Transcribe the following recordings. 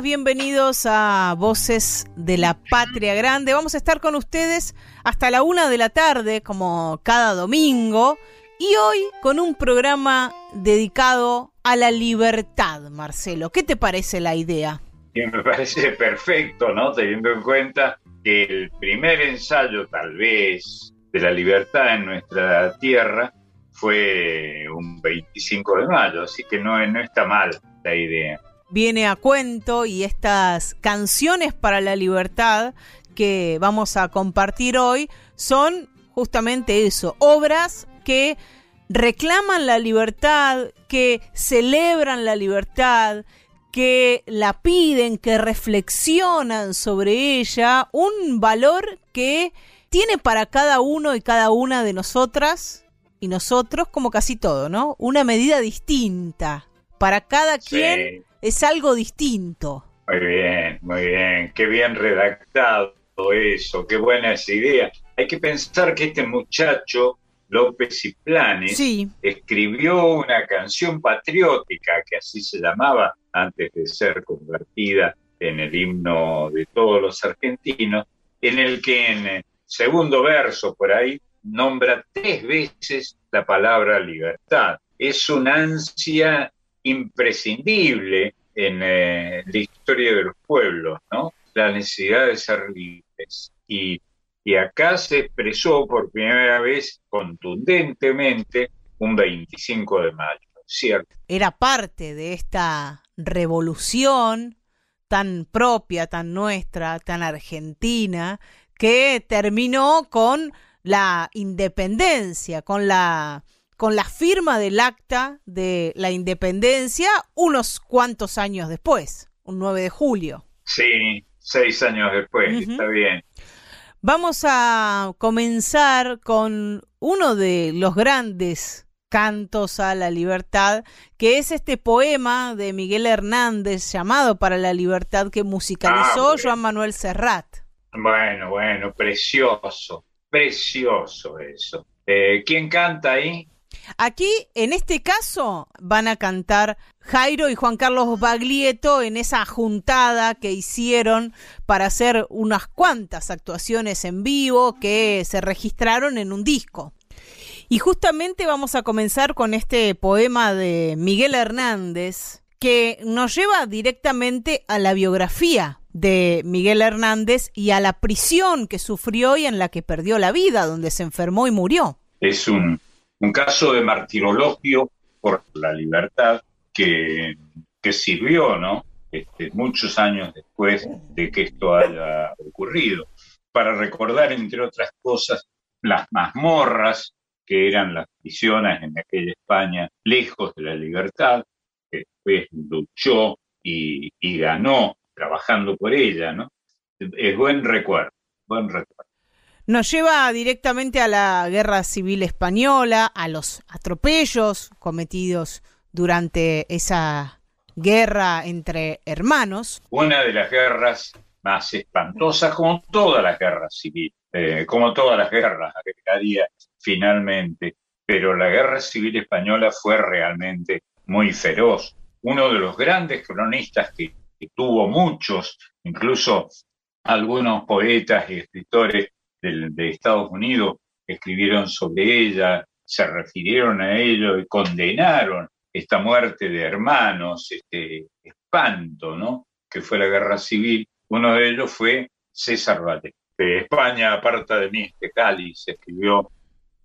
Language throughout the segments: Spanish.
Bienvenidos a Voces de la Patria Grande. Vamos a estar con ustedes hasta la una de la tarde, como cada domingo, y hoy con un programa dedicado a la libertad, Marcelo. ¿Qué te parece la idea? me parece perfecto, ¿no? Teniendo en cuenta que el primer ensayo, tal vez, de la libertad en nuestra tierra fue un 25 de mayo, así que no está mal la idea viene a cuento y estas canciones para la libertad que vamos a compartir hoy son justamente eso, obras que reclaman la libertad, que celebran la libertad, que la piden, que reflexionan sobre ella, un valor que tiene para cada uno y cada una de nosotras y nosotros, como casi todo, ¿no? Una medida distinta. Para cada quien es algo distinto. Muy bien, muy bien. Qué bien redactado eso, qué buena esa idea. Hay que pensar que este muchacho, López y Planes, escribió una canción patriótica, que así se llamaba antes de ser convertida en el himno de todos los argentinos, en el que en segundo verso por ahí nombra tres veces la palabra libertad. Es una ansia imprescindible en eh, la historia de los pueblos, ¿no? La necesidad de ser libres. Y, y acá se expresó por primera vez contundentemente un 25 de mayo, ¿cierto? Era parte de esta revolución tan propia, tan nuestra, tan argentina, que terminó con la independencia, con la con la firma del acta de la independencia unos cuantos años después, un 9 de julio. Sí, seis años después, está bien. Vamos a comenzar con uno de los grandes cantos a la libertad, que es este poema de Miguel Hernández llamado Para la Libertad que musicalizó ah, Joan Manuel Serrat. Bueno, bueno, precioso, precioso eso. Eh, ¿Quién canta ahí? Aquí, en este caso, van a cantar Jairo y Juan Carlos Baglietto en esa juntada que hicieron para hacer unas cuantas actuaciones en vivo que se registraron en un disco. Y justamente vamos a comenzar con este poema de Miguel Hernández que nos lleva directamente a la biografía de Miguel Hernández y a la prisión que sufrió y en la que perdió la vida, donde se enfermó y murió. Es un un caso de martirologio por la libertad que, sirvió, ¿no? Este, muchos años después de que esto haya ocurrido, para recordar, entre otras cosas, las mazmorras que eran las prisiones en aquella España lejos de la libertad, que después luchó y, y ganó trabajando por ella, ¿no? Es buen recuerdo, buen recuerdo nos lleva directamente a la guerra civil española, a los atropellos cometidos durante esa guerra entre hermanos. Una de las guerras más espantosas, como todas las guerras civiles, eh, como todas las guerras, agregaría finalmente, pero la guerra civil española fue realmente muy feroz. Uno de los grandes cronistas que tuvo muchos, incluso algunos poetas y escritores de, Estados Unidos escribieron sobre ella, se refirieron a ello y condenaron esta muerte de hermanos, este espanto, ¿no? Que fue la guerra civil. Uno de ellos fue César Vallée. De España, aparta de mí, este cáliz, escribió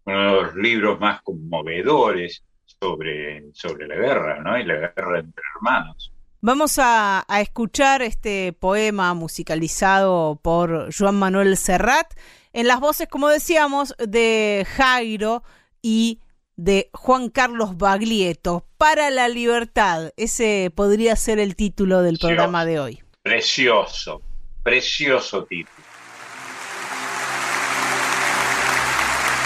uno de los libros más conmovedores sobre, sobre la guerra, ¿no? Y la guerra entre hermanos. Vamos a, escuchar este poema musicalizado por Joan Manuel Serrat en las voces, como decíamos, de Jairo y de Juan Carlos Baglietto. Para la libertad, ese podría ser el título del programa de hoy. Precioso, precioso título.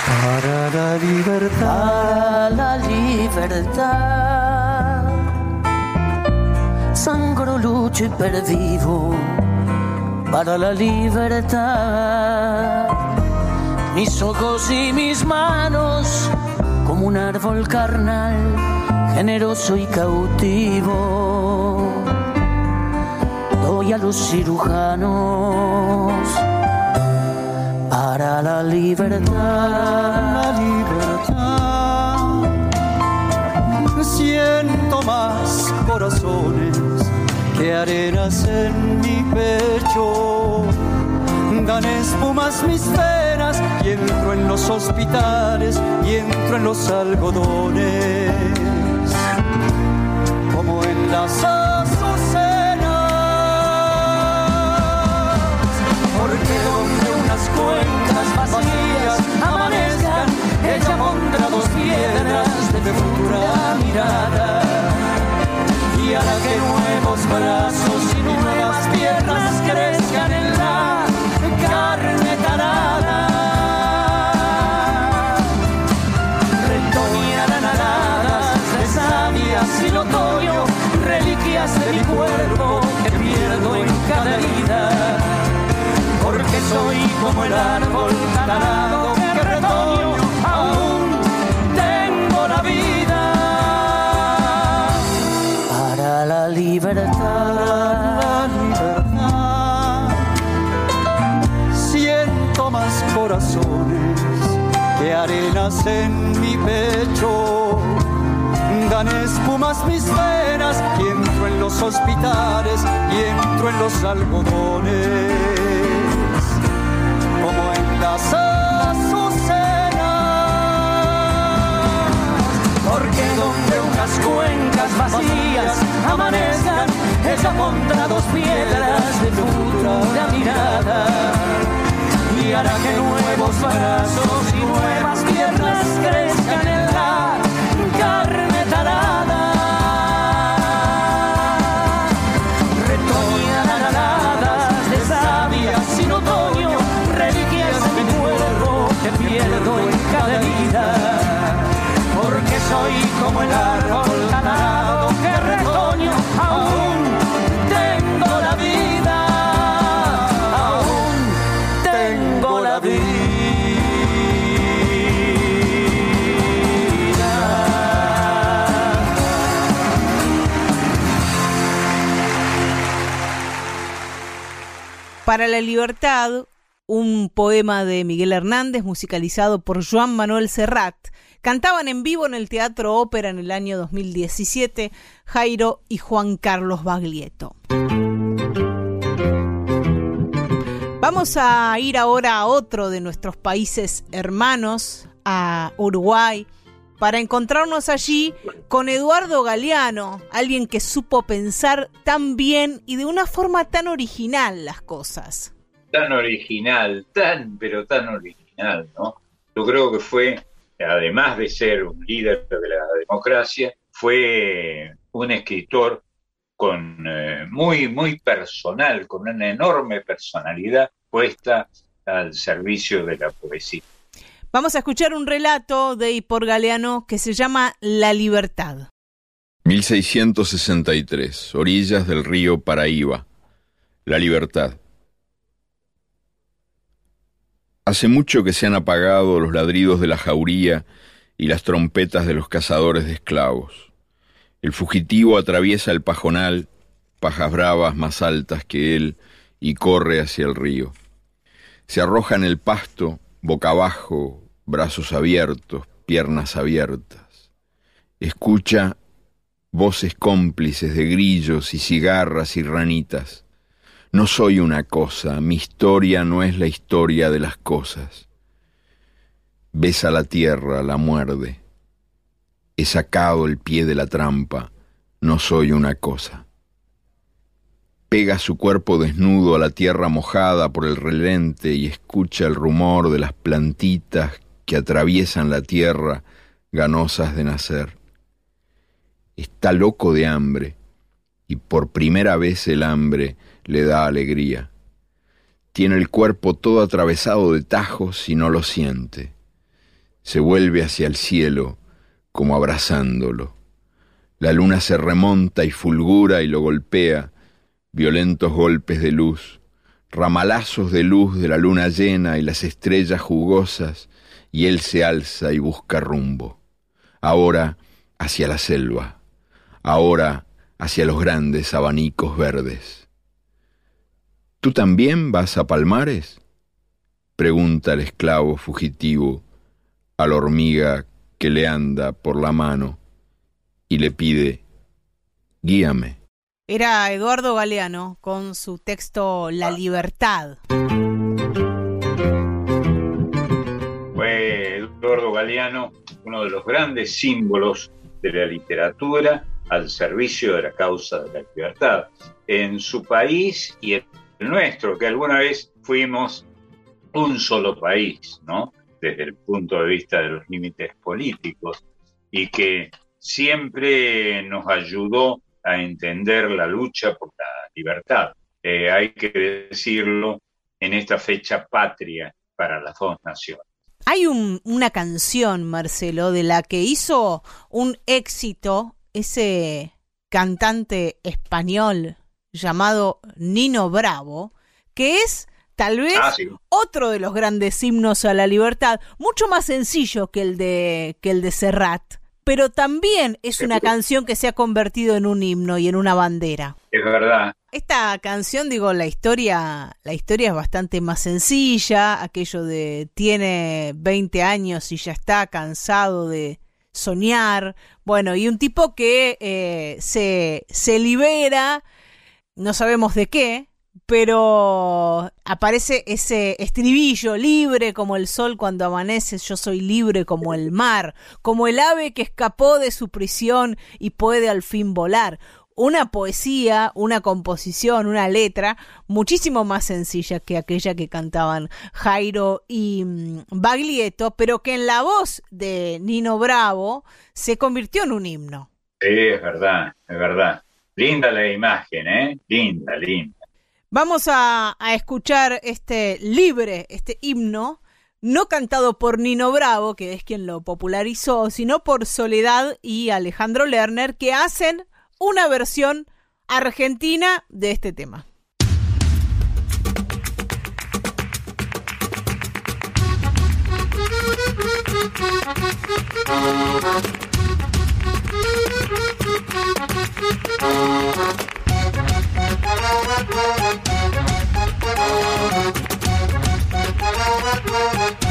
Para la libertad, la libertad sangro, lucho y perdido para la libertad. Mis ojos y mis manos como un árbol carnal, generoso y cautivo. Doy a los cirujanos para la libertad. La libertad. Siento más corazones que arenas en mi pecho. Dan espumas mis venas y entro en los hospitales y entro en los algodones. Como en las azucenas. Porque donde unas cuencas vacías amanezcan, ella pondrá dos piedras de futura mirada y hará que nuevos brazos y nuevas piernas crezcan en la carne tarada. Retoñarán aladas de sabias y otoño, reliquias de mi cuerpo que pierdo en cada vida. Porque soy como el árbol talado en mi pecho. Dan espumas mis venas y entro en los hospitales y entro en los algodones. Para la libertad, un poema de Miguel Hernández musicalizado por Joan Manuel Serrat Cantaban en vivo en el Teatro Ópera en el año 2017 Jairo y Juan Carlos Baglietto. Vamos a ir ahora a otro de nuestros países hermanos, a Uruguay, para encontrarnos allí con Eduardo Galeano, alguien que supo pensar tan bien y de una forma tan original las cosas. Tan original, tan, pero tan original, ¿no? Yo creo que fue además de ser un líder de la democracia, fue un escritor con eh, muy, muy personal, con una enorme personalidad puesta al servicio de la poesía. Vamos a escuchar un relato de Hipor Galeano que se llama La Libertad. 1663, orillas del río Paraíba. La Libertad. Hace mucho que se han apagado los ladridos de la jauría y las trompetas de los cazadores de esclavos. El fugitivo atraviesa el pajonal, pajas bravas más altas que él, y corre hacia el río. Se arroja en el pasto, boca abajo, brazos abiertos, piernas abiertas. Escucha voces cómplices de grillos y cigarras y ranitas. No soy una cosa, mi historia no es la historia de las cosas. Besa la tierra, la muerde. He sacado el pie de la trampa, no soy una cosa. pega su cuerpo desnudo a la tierra mojada por el relente y escucha el rumor de las plantitas que atraviesan la tierra ganosas de nacer. Está loco de hambre y por primera vez el hambre le da alegría. Tiene el cuerpo todo atravesado de tajos y no lo siente. Se vuelve hacia el cielo como abrazándolo. La luna se remonta y fulgura y lo golpea, violentos golpes de luz, ramalazos de luz de la luna llena y las estrellas jugosas, y él se alza y busca rumbo. Ahora hacia la selva, ahora hacia los grandes abanicos verdes. ¿Tú también vas a Palmares? pregunta el esclavo fugitivo a la hormiga que le anda por la mano y le pide, guíame. Era Eduardo Galeano con su texto La libertad. Galeano uno de los grandes símbolos de la literatura al servicio de la causa de la libertad en su país y en el nuestro, que alguna vez fuimos un solo país, ¿no? desde el punto de vista de los límites políticos y que siempre nos ayudó a entender la lucha por la libertad. Eh, hay que decirlo en esta fecha patria para las dos naciones. Hay una canción, Marcelo, de la que hizo un éxito ese cantante español llamado Nino Bravo, que es Tal vez ah, otro de los grandes himnos a la libertad, mucho más sencillo que el de, que el de Serrat, pero también es una canción que se ha convertido en un himno y en una bandera. Es verdad. Esta canción, digo, la historia, la historia es bastante más sencilla, aquello de tiene 20 años y ya está cansado de soñar, bueno, y un tipo que eh, se, se libera, no sabemos de qué, pero aparece ese estribillo libre como el sol cuando amanece, yo soy libre como el mar, como el ave que escapó de su prisión y puede al fin volar. Una poesía, una composición, una letra muchísimo más sencilla que aquella que cantaban Jairo y mm, Baglietto, pero que en la voz de Nino Bravo se convirtió en un himno. Sí, es verdad, es verdad. Linda la imagen, ¿eh? Linda, linda. Vamos a, escuchar este libre, este himno, no cantado por Nino Bravo, que es quien lo popularizó, sino por Soledad y Alejandro Lerner, que hacen una versión argentina de este tema.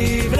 leave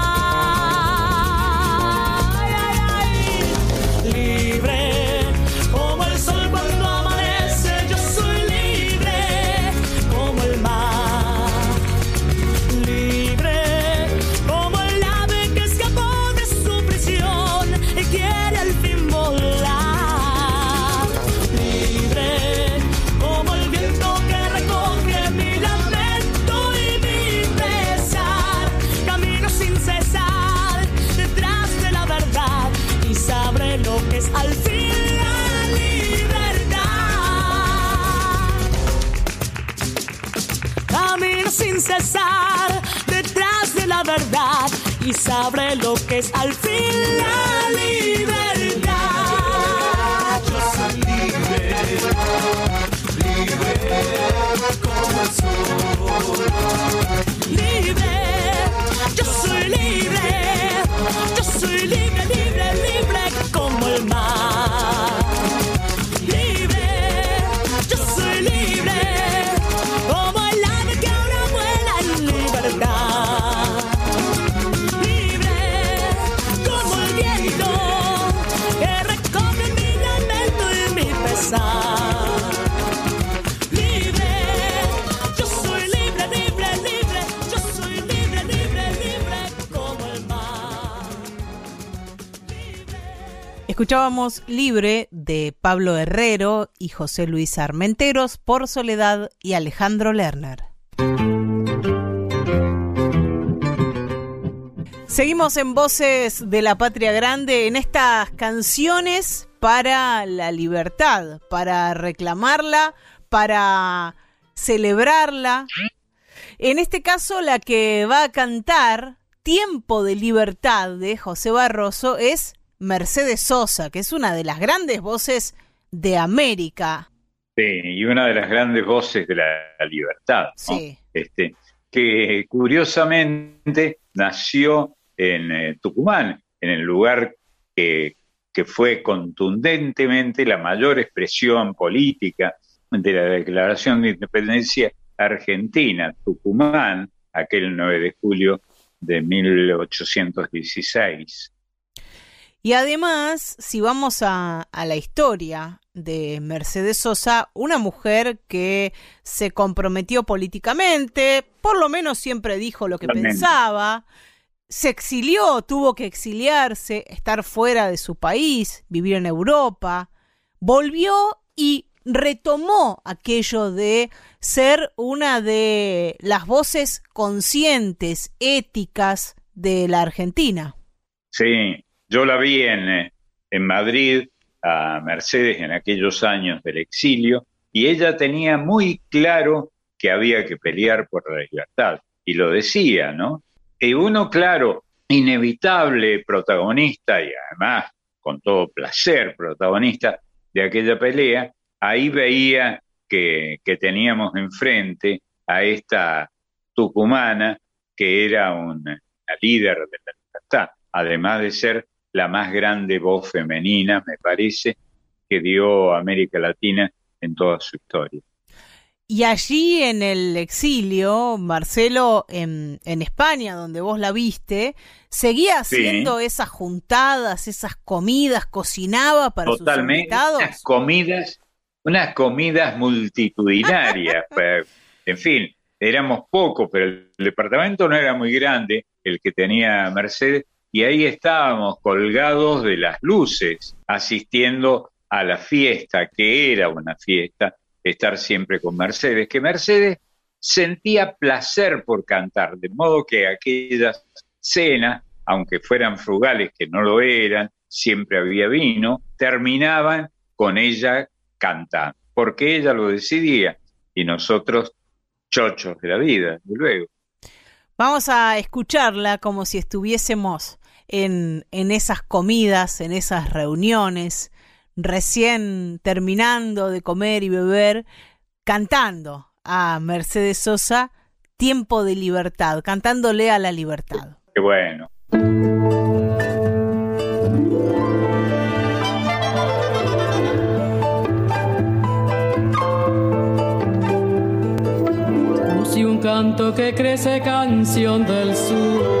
Cesar y sabré lo que es al fin la libertad. Escuchábamos Libre de Pablo Herrero y José Luis Armenteros por Soledad y Alejandro Lerner. Seguimos en Voces de la Patria Grande en estas canciones para la libertad, para reclamarla, para celebrarla. En este caso, la que va a cantar Tiempo de Libertad de José Barroso es Mercedes Sosa, que es una de las grandes voces de América. Sí, y una de las grandes voces de la libertad. Sí. Este, que curiosamente nació en eh, Tucumán, en el lugar que, que fue contundentemente la mayor expresión política de la Declaración de Independencia Argentina, Tucumán, aquel 9 de julio de 1816. Y además, si vamos a, la historia de Mercedes Sosa, una mujer que se comprometió políticamente, por lo menos siempre dijo lo que pensaba, se exilió, tuvo que exiliarse, estar fuera de su país, vivir en Europa, volvió y retomó aquello de ser una de las voces conscientes, éticas de la Argentina. Sí, yo la vi en, eh, en Madrid a Mercedes en aquellos años del exilio y ella tenía muy claro que había que pelear por la libertad y lo decía, ¿no? Y uno, claro, inevitable protagonista y además con todo placer protagonista de aquella pelea, ahí veía que teníamos enfrente a esta tucumana que era una líder de la libertad, además de ser la más grande voz femenina, me parece, que dio América Latina en toda su historia. Y allí en el exilio, Marcelo, en, España, donde vos la viste, seguía haciendo esas juntadas, esas comidas, cocinaba para sus invitados. Unas comidas, unas comidas multitudinarias. en fin, éramos pocos, pero el departamento no era muy grande, el que tenía Mercedes, y ahí estábamos colgados de las luces, asistiendo a la fiesta, que era una fiesta, estar siempre con Mercedes, que Mercedes sentía placer por cantar, de modo que aquellas cenas, aunque fueran frugales, que no lo eran, siempre había vino, terminaban con ella cantando, porque ella lo decidía y nosotros chochos de la vida, de luego. Vamos a escucharla como si estuviésemos en, en esas comidas, en esas reuniones, recién terminando de comer y beber, cantando a Mercedes Sosa Tiempo de Libertad, cantándole a la libertad. Qué bueno. Si un canto que crece canción del sur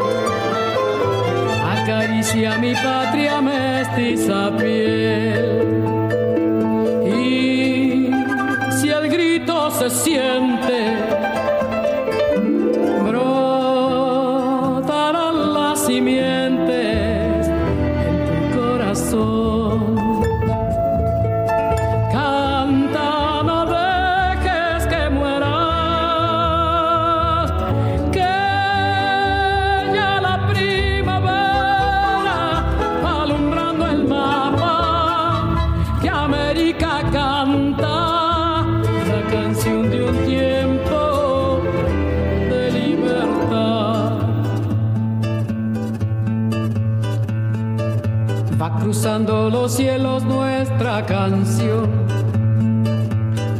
Acaricia mi patria mestiza piel. Y si el grito se siente,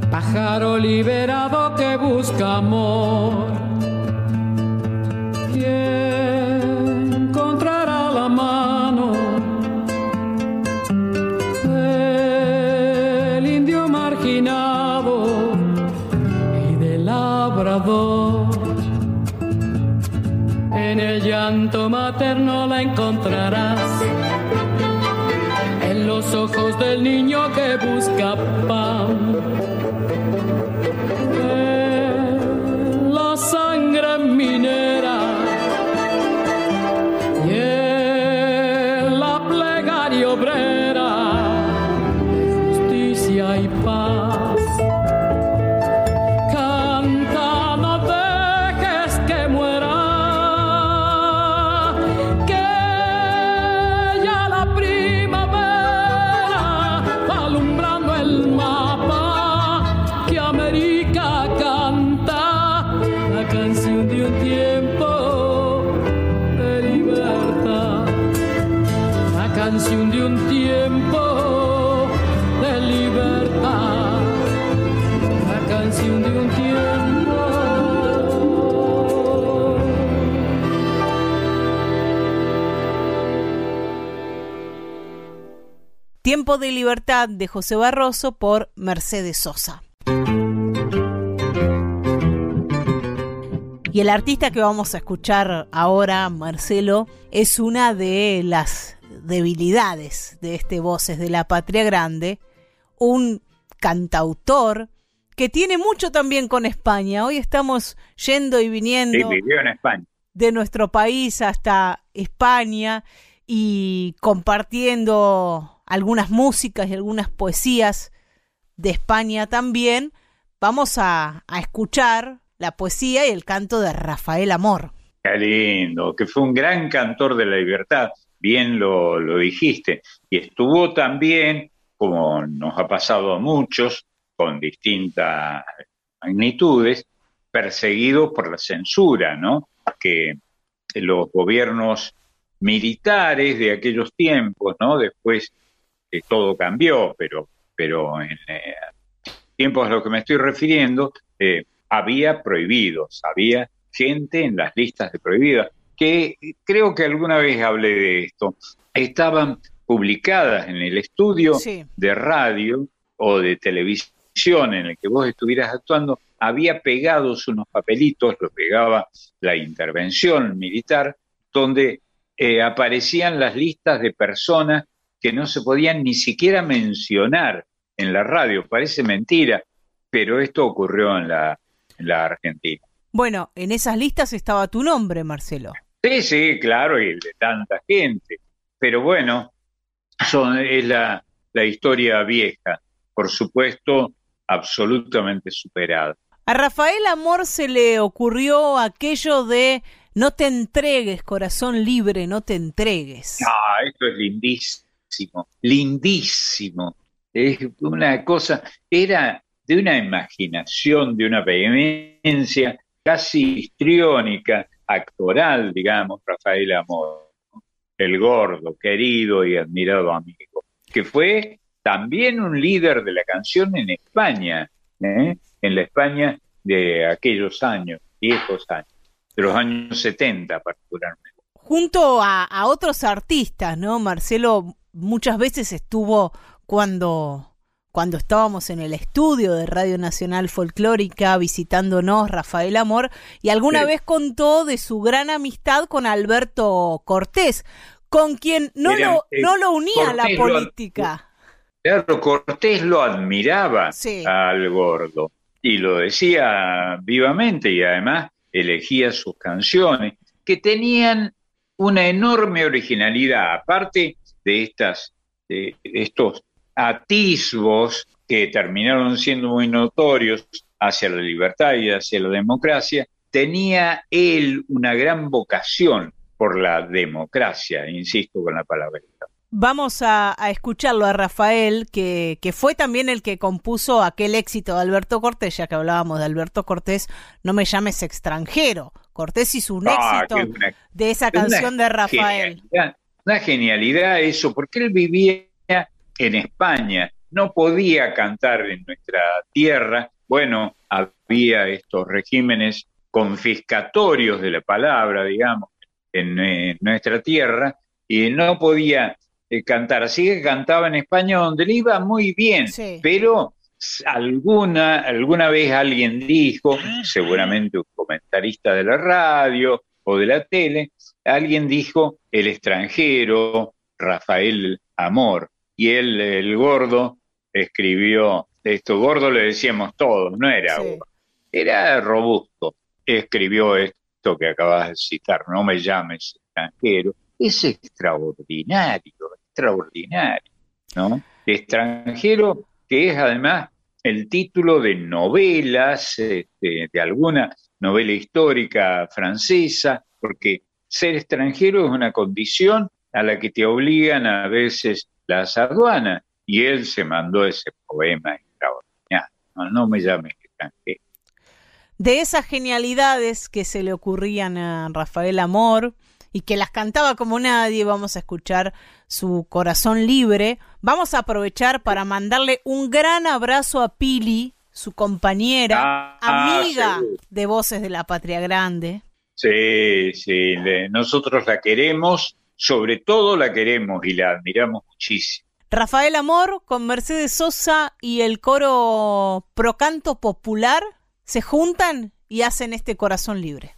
Pájaro liberado que busca amor. ¿Quién encontrará la mano del indio marginado y del labrador? En el llanto materno la encontrarás los ojos del niño que busca pan. De Libertad de José Barroso por Mercedes Sosa. Y el artista que vamos a escuchar ahora, Marcelo, es una de las debilidades de este Voces de la Patria Grande, un cantautor que tiene mucho también con España. Hoy estamos yendo y viniendo de nuestro país hasta España y compartiendo algunas músicas y algunas poesías de España también, vamos a, escuchar la poesía y el canto de Rafael Amor. Qué lindo, que fue un gran cantor de la libertad, bien lo, lo dijiste, y estuvo también, como nos ha pasado a muchos, con distintas magnitudes, perseguido por la censura, ¿no? Que los gobiernos militares de aquellos tiempos, ¿no? Después todo cambió, pero, pero en eh, tiempos a los que me estoy refiriendo, eh, había prohibidos, había gente en las listas de prohibidas, que creo que alguna vez hablé de esto, estaban publicadas en el estudio de radio o de televisión en el que vos estuvieras actuando, había pegados unos papelitos, lo pegaba la intervención militar, donde eh, aparecían las listas de personas que no se podían ni siquiera mencionar en la radio. Parece mentira, pero esto ocurrió en la, Argentina. Bueno, en esas listas estaba tu nombre, Marcelo. Sí, sí, claro, y el de tanta gente. Pero bueno, son, es la, la historia vieja, por supuesto, absolutamente superada. A Rafael Amor se le ocurrió aquello de no te entregues, corazón libre, no te entregues. Ah, esto es lindísimo, lindísimo. Es una cosa, era de una imaginación, de una vehemencia casi histriónica, actoral, digamos, Rafael Amor, el gordo, querido y admirado amigo, que fue también un líder de la canción en España, ¿eh? en la España de aquellos años, viejos años, de los años 70 particularmente. Junto a, a otros artistas, ¿no? Marcelo muchas veces estuvo cuando cuando estábamos en el estudio de Radio Nacional Folclórica visitándonos Rafael Amor y alguna vez contó de su gran amistad con Alberto Cortés, con quien no, lo, eh, no lo unía a la política. claro, Cortés lo admiraba al gordo y lo decía vivamente y además elegía sus canciones que tenían una enorme originalidad, aparte de estas de estos atisbos que terminaron siendo muy notorios hacia la libertad y hacia la democracia, tenía él una gran vocación por la democracia, insisto con la palabra. Vamos a, escucharlo a Rafael, que, que, fue también el que compuso aquel éxito de Alberto Cortés, ya que hablábamos de Alberto Cortés, no me llames extranjero. Cortés hizo un ah, éxito de esa canción de Rafael. Una genialidad eso, porque él vivía en España, no podía cantar en nuestra tierra, bueno, había estos regímenes confiscatorios de la palabra, digamos, en, nuestra tierra, y no podía eh, cantar. Así que cantaba en España donde le iba muy bien, pero alguna, alguna vez alguien dijo, seguramente un comentarista de la radio o de la tele, alguien dijo el extranjero, Rafael Amor y él, el gordo, escribió esto. Gordo le decíamos todos, no era era robusto. Escribió esto que acabas de citar, no me llames extranjero. Es extraordinario, extraordinario, ¿no? Extranjero, que es además el título de novelas, este, de alguna novela histórica francesa, porque ser extranjero es una condición a la que te obligan a veces las aduanas. Y él se mandó ese poema extraordinario. No, me llames extranjero. De esas genialidades que se le ocurrían a Rafael Amor y que las cantaba como nadie, vamos a escuchar su corazón libre. Vamos a aprovechar para mandarle un gran abrazo a Pili, su compañera, ah, amiga de Voces de la Patria Grande. Sí, sí, nosotros la queremos sobre todo la queremos y la admiramos muchísimo. Rafael Amor con Mercedes Sosa y el coro Procanto Popular se juntan y hacen este corazón libre.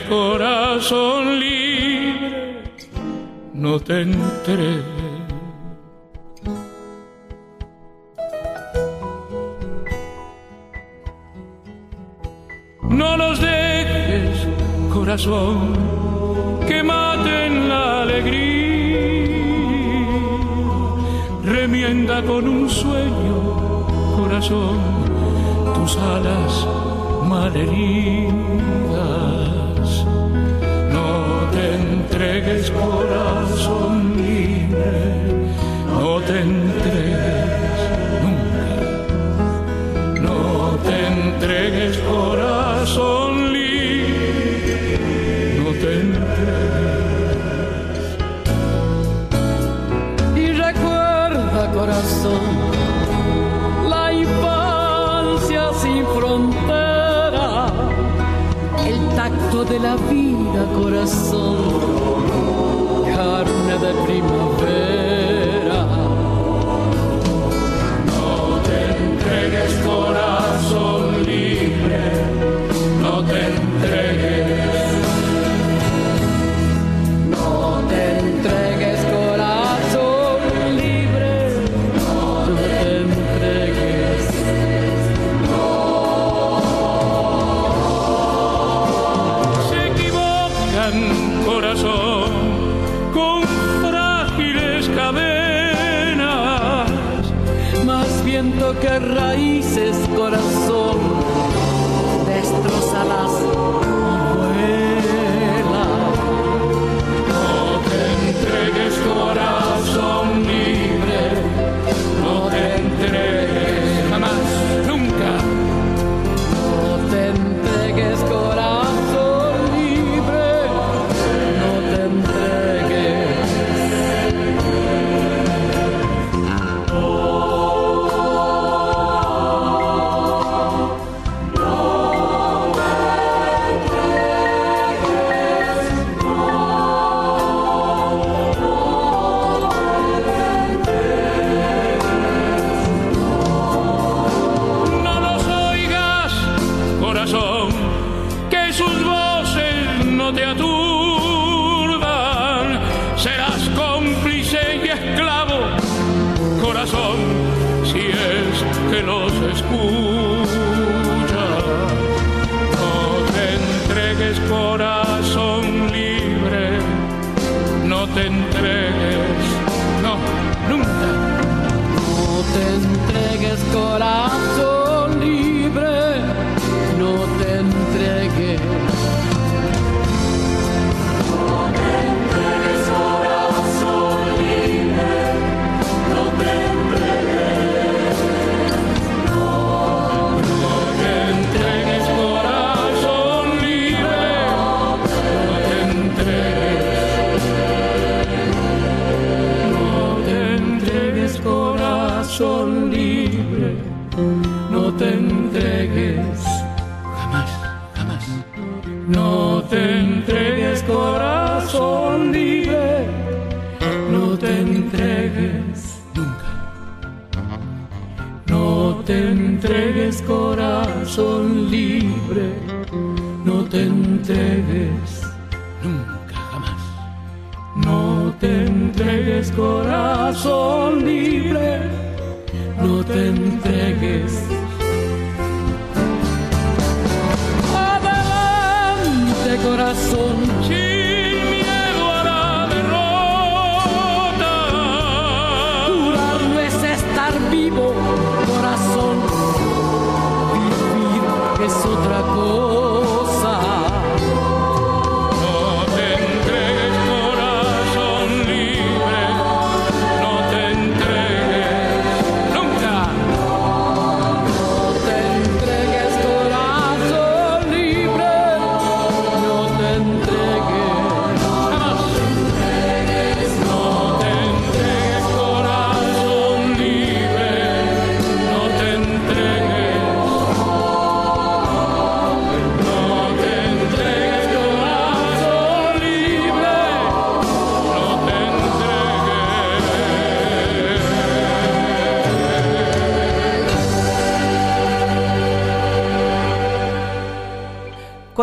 corazón libre, no te entregues. No nos dejes, corazón, que maten la alegría. Remienda con un sueño, corazón, tus alas malheridas te entregues corazón libre, no te entregues nunca, no te entregues corazón libre, no te entregues. Y recuerda corazón. de la vida corazón, carne de primavera.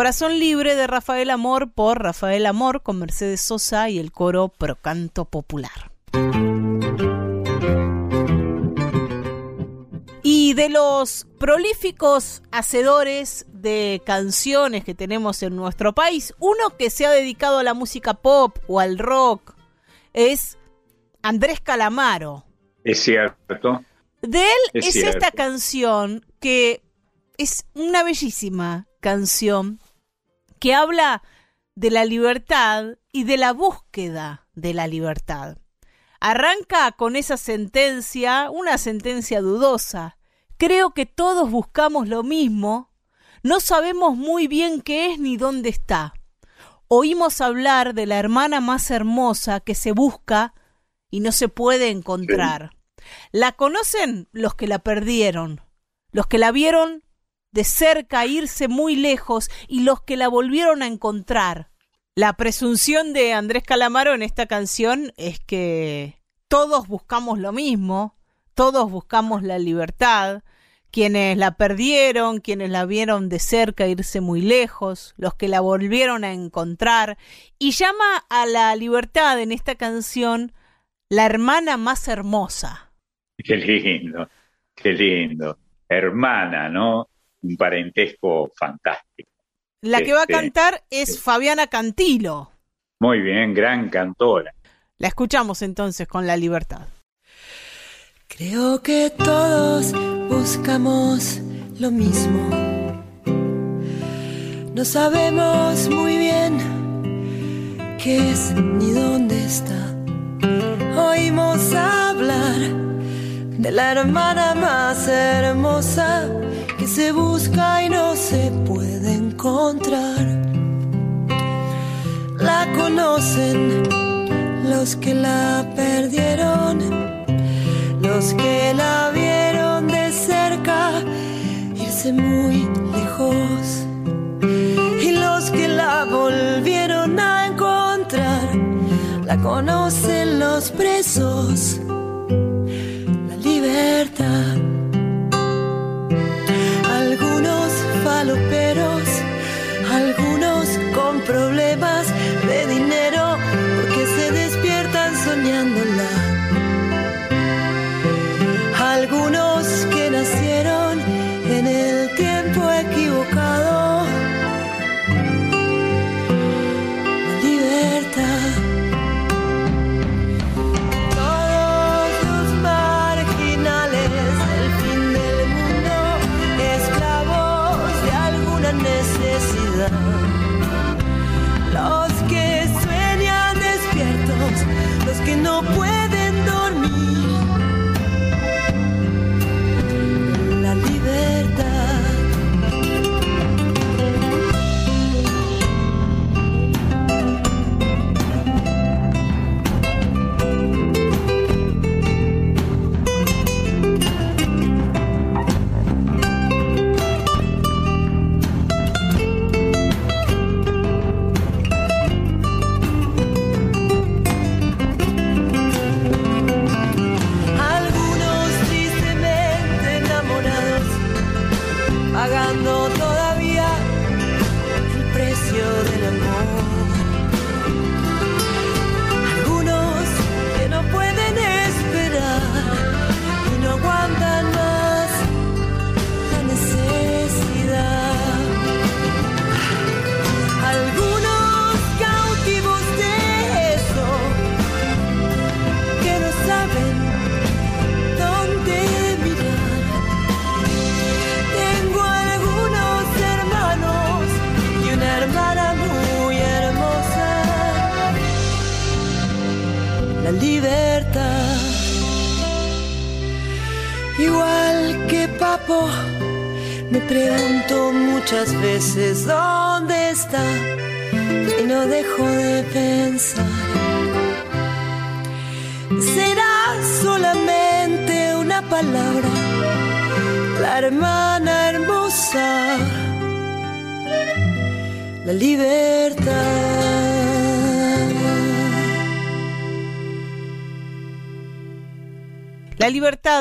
Corazón Libre de Rafael Amor por Rafael Amor con Mercedes Sosa y el coro Procanto Popular. Y de los prolíficos hacedores de canciones que tenemos en nuestro país, uno que se ha dedicado a la música pop o al rock es Andrés Calamaro. Es cierto. De él es, esta canción que es una bellísima canción que habla de la libertad y de la búsqueda de la libertad. Arranca con esa sentencia, una sentencia dudosa. Creo que todos buscamos lo mismo, no sabemos muy bien qué es ni dónde está. Oímos hablar de la hermana más hermosa que se busca y no se puede encontrar. La conocen los que la perdieron, los que la vieron de cerca irse muy lejos y los que la volvieron a encontrar. La presunción de Andrés Calamaro en esta canción es que todos buscamos lo mismo, todos buscamos la libertad, quienes la perdieron, quienes la vieron de cerca irse muy lejos, los que la volvieron a encontrar, y llama a la libertad en esta canción la hermana más hermosa. Qué lindo, qué lindo. Hermana, ¿no? Un parentesco fantástico. La que va a este, cantar es Fabiana Cantilo. Muy bien, gran cantora. La escuchamos entonces con la libertad. Creo que todos buscamos lo mismo. No sabemos muy bien qué es ni dónde está. Oímos hablar de la hermana más hermosa que se busca y no se puede encontrar. La conocen los que la perdieron los que la vieron de cerca irse muy lejos y los que la volvieron a encontrar la conocen los presos la libertad algunos con problemas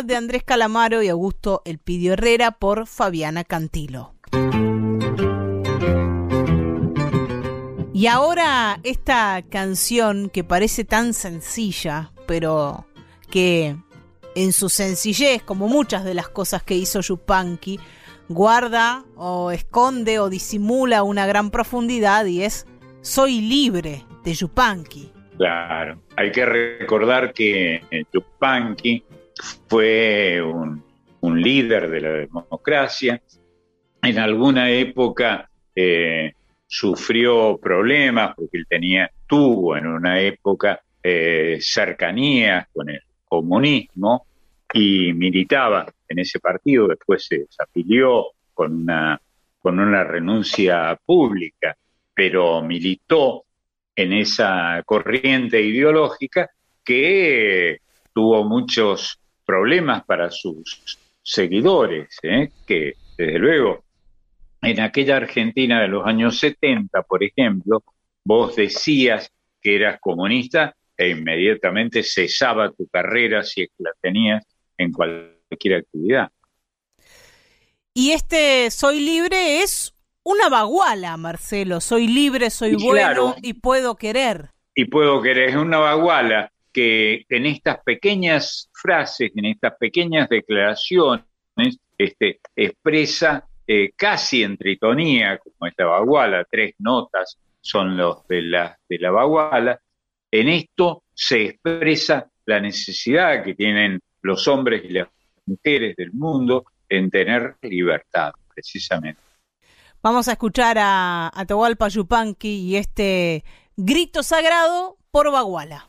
De Andrés Calamaro y Augusto Elpidio Herrera por Fabiana Cantilo. Y ahora esta canción que parece tan sencilla, pero que en su sencillez, como muchas de las cosas que hizo Yupanqui, guarda o esconde o disimula una gran profundidad y es Soy libre de Yupanqui. Claro, hay que recordar que Yupanqui fue un, líder de la democracia. En alguna época eh, sufrió problemas porque él tenía, tuvo en una época eh, cercanías con el comunismo y militaba en ese partido, después se desafilió con una, con una renuncia pública, pero militó en esa corriente ideológica que tuvo muchos problemas para sus seguidores, ¿eh? que desde luego en aquella Argentina de los años 70, por ejemplo, vos decías que eras comunista e inmediatamente cesaba tu carrera si es que la tenías en cualquier actividad. Y este Soy Libre es una baguala, Marcelo. Soy libre, soy bueno y puedo querer. Y puedo querer. Es una baguala que en estas pequeñas frases, en estas pequeñas declaraciones, este, expresa eh, casi en tritonía, como esta baguala, tres notas son los de la, de la baguala. En esto se expresa la necesidad que tienen los hombres y las mujeres del mundo en tener libertad, precisamente. Vamos a escuchar a Atahualpa Yupanqui y este grito sagrado por Baguala.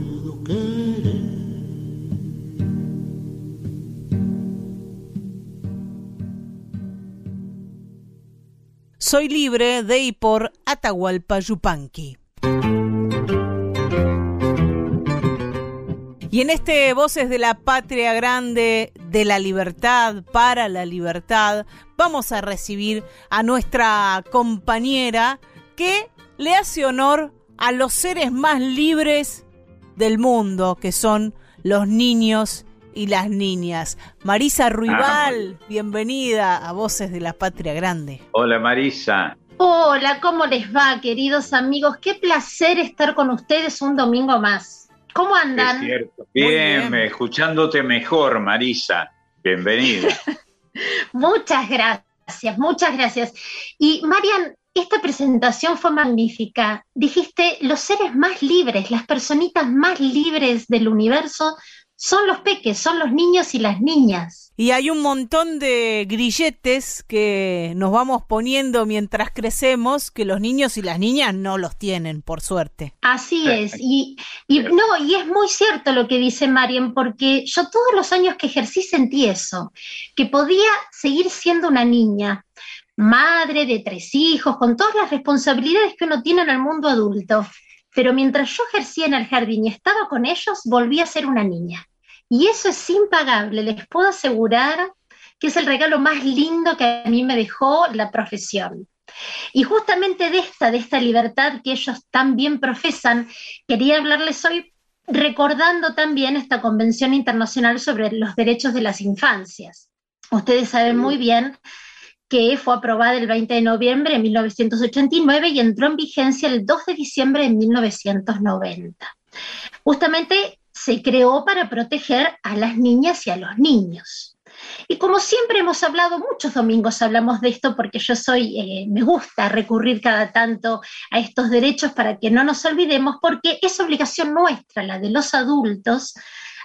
de y por Atahualpa Yupanqui. Y en este Voces de la Patria Grande, de la Libertad, para la Libertad, vamos a recibir a nuestra compañera que le hace honor a los seres más libres del mundo, que son los niños y las niñas. Marisa Ruibal, ah. bienvenida a Voces de la Patria Grande. Hola Marisa. Hola, ¿cómo les va, queridos amigos? Qué placer estar con ustedes un domingo más. ¿Cómo andan? Bien, escuchándote mejor, Marisa. Bienvenida. muchas gracias, muchas gracias. Y Marian, esta presentación fue magnífica. Dijiste los seres más libres, las personitas más libres del universo son los peques, son los niños y las niñas. Y hay un montón de grilletes que nos vamos poniendo mientras crecemos que los niños y las niñas no los tienen, por suerte. Así es. Y, y no, y es muy cierto lo que dice Marian, porque yo todos los años que ejercí sentí eso, que podía seguir siendo una niña, madre de tres hijos, con todas las responsabilidades que uno tiene en el mundo adulto. Pero mientras yo ejercía en el jardín y estaba con ellos, volví a ser una niña. Y eso es impagable, les puedo asegurar que es el regalo más lindo que a mí me dejó la profesión. Y justamente de esta, de esta libertad que ellos tan bien profesan, quería hablarles hoy recordando también esta Convención Internacional sobre los Derechos de las Infancias. Ustedes saben muy bien que fue aprobada el 20 de noviembre de 1989 y entró en vigencia el 2 de diciembre de 1990. Justamente se creó para proteger a las niñas y a los niños. Y como siempre hemos hablado, muchos domingos hablamos de esto porque yo soy, eh, me gusta recurrir cada tanto a estos derechos para que no nos olvidemos, porque es obligación nuestra, la de los adultos,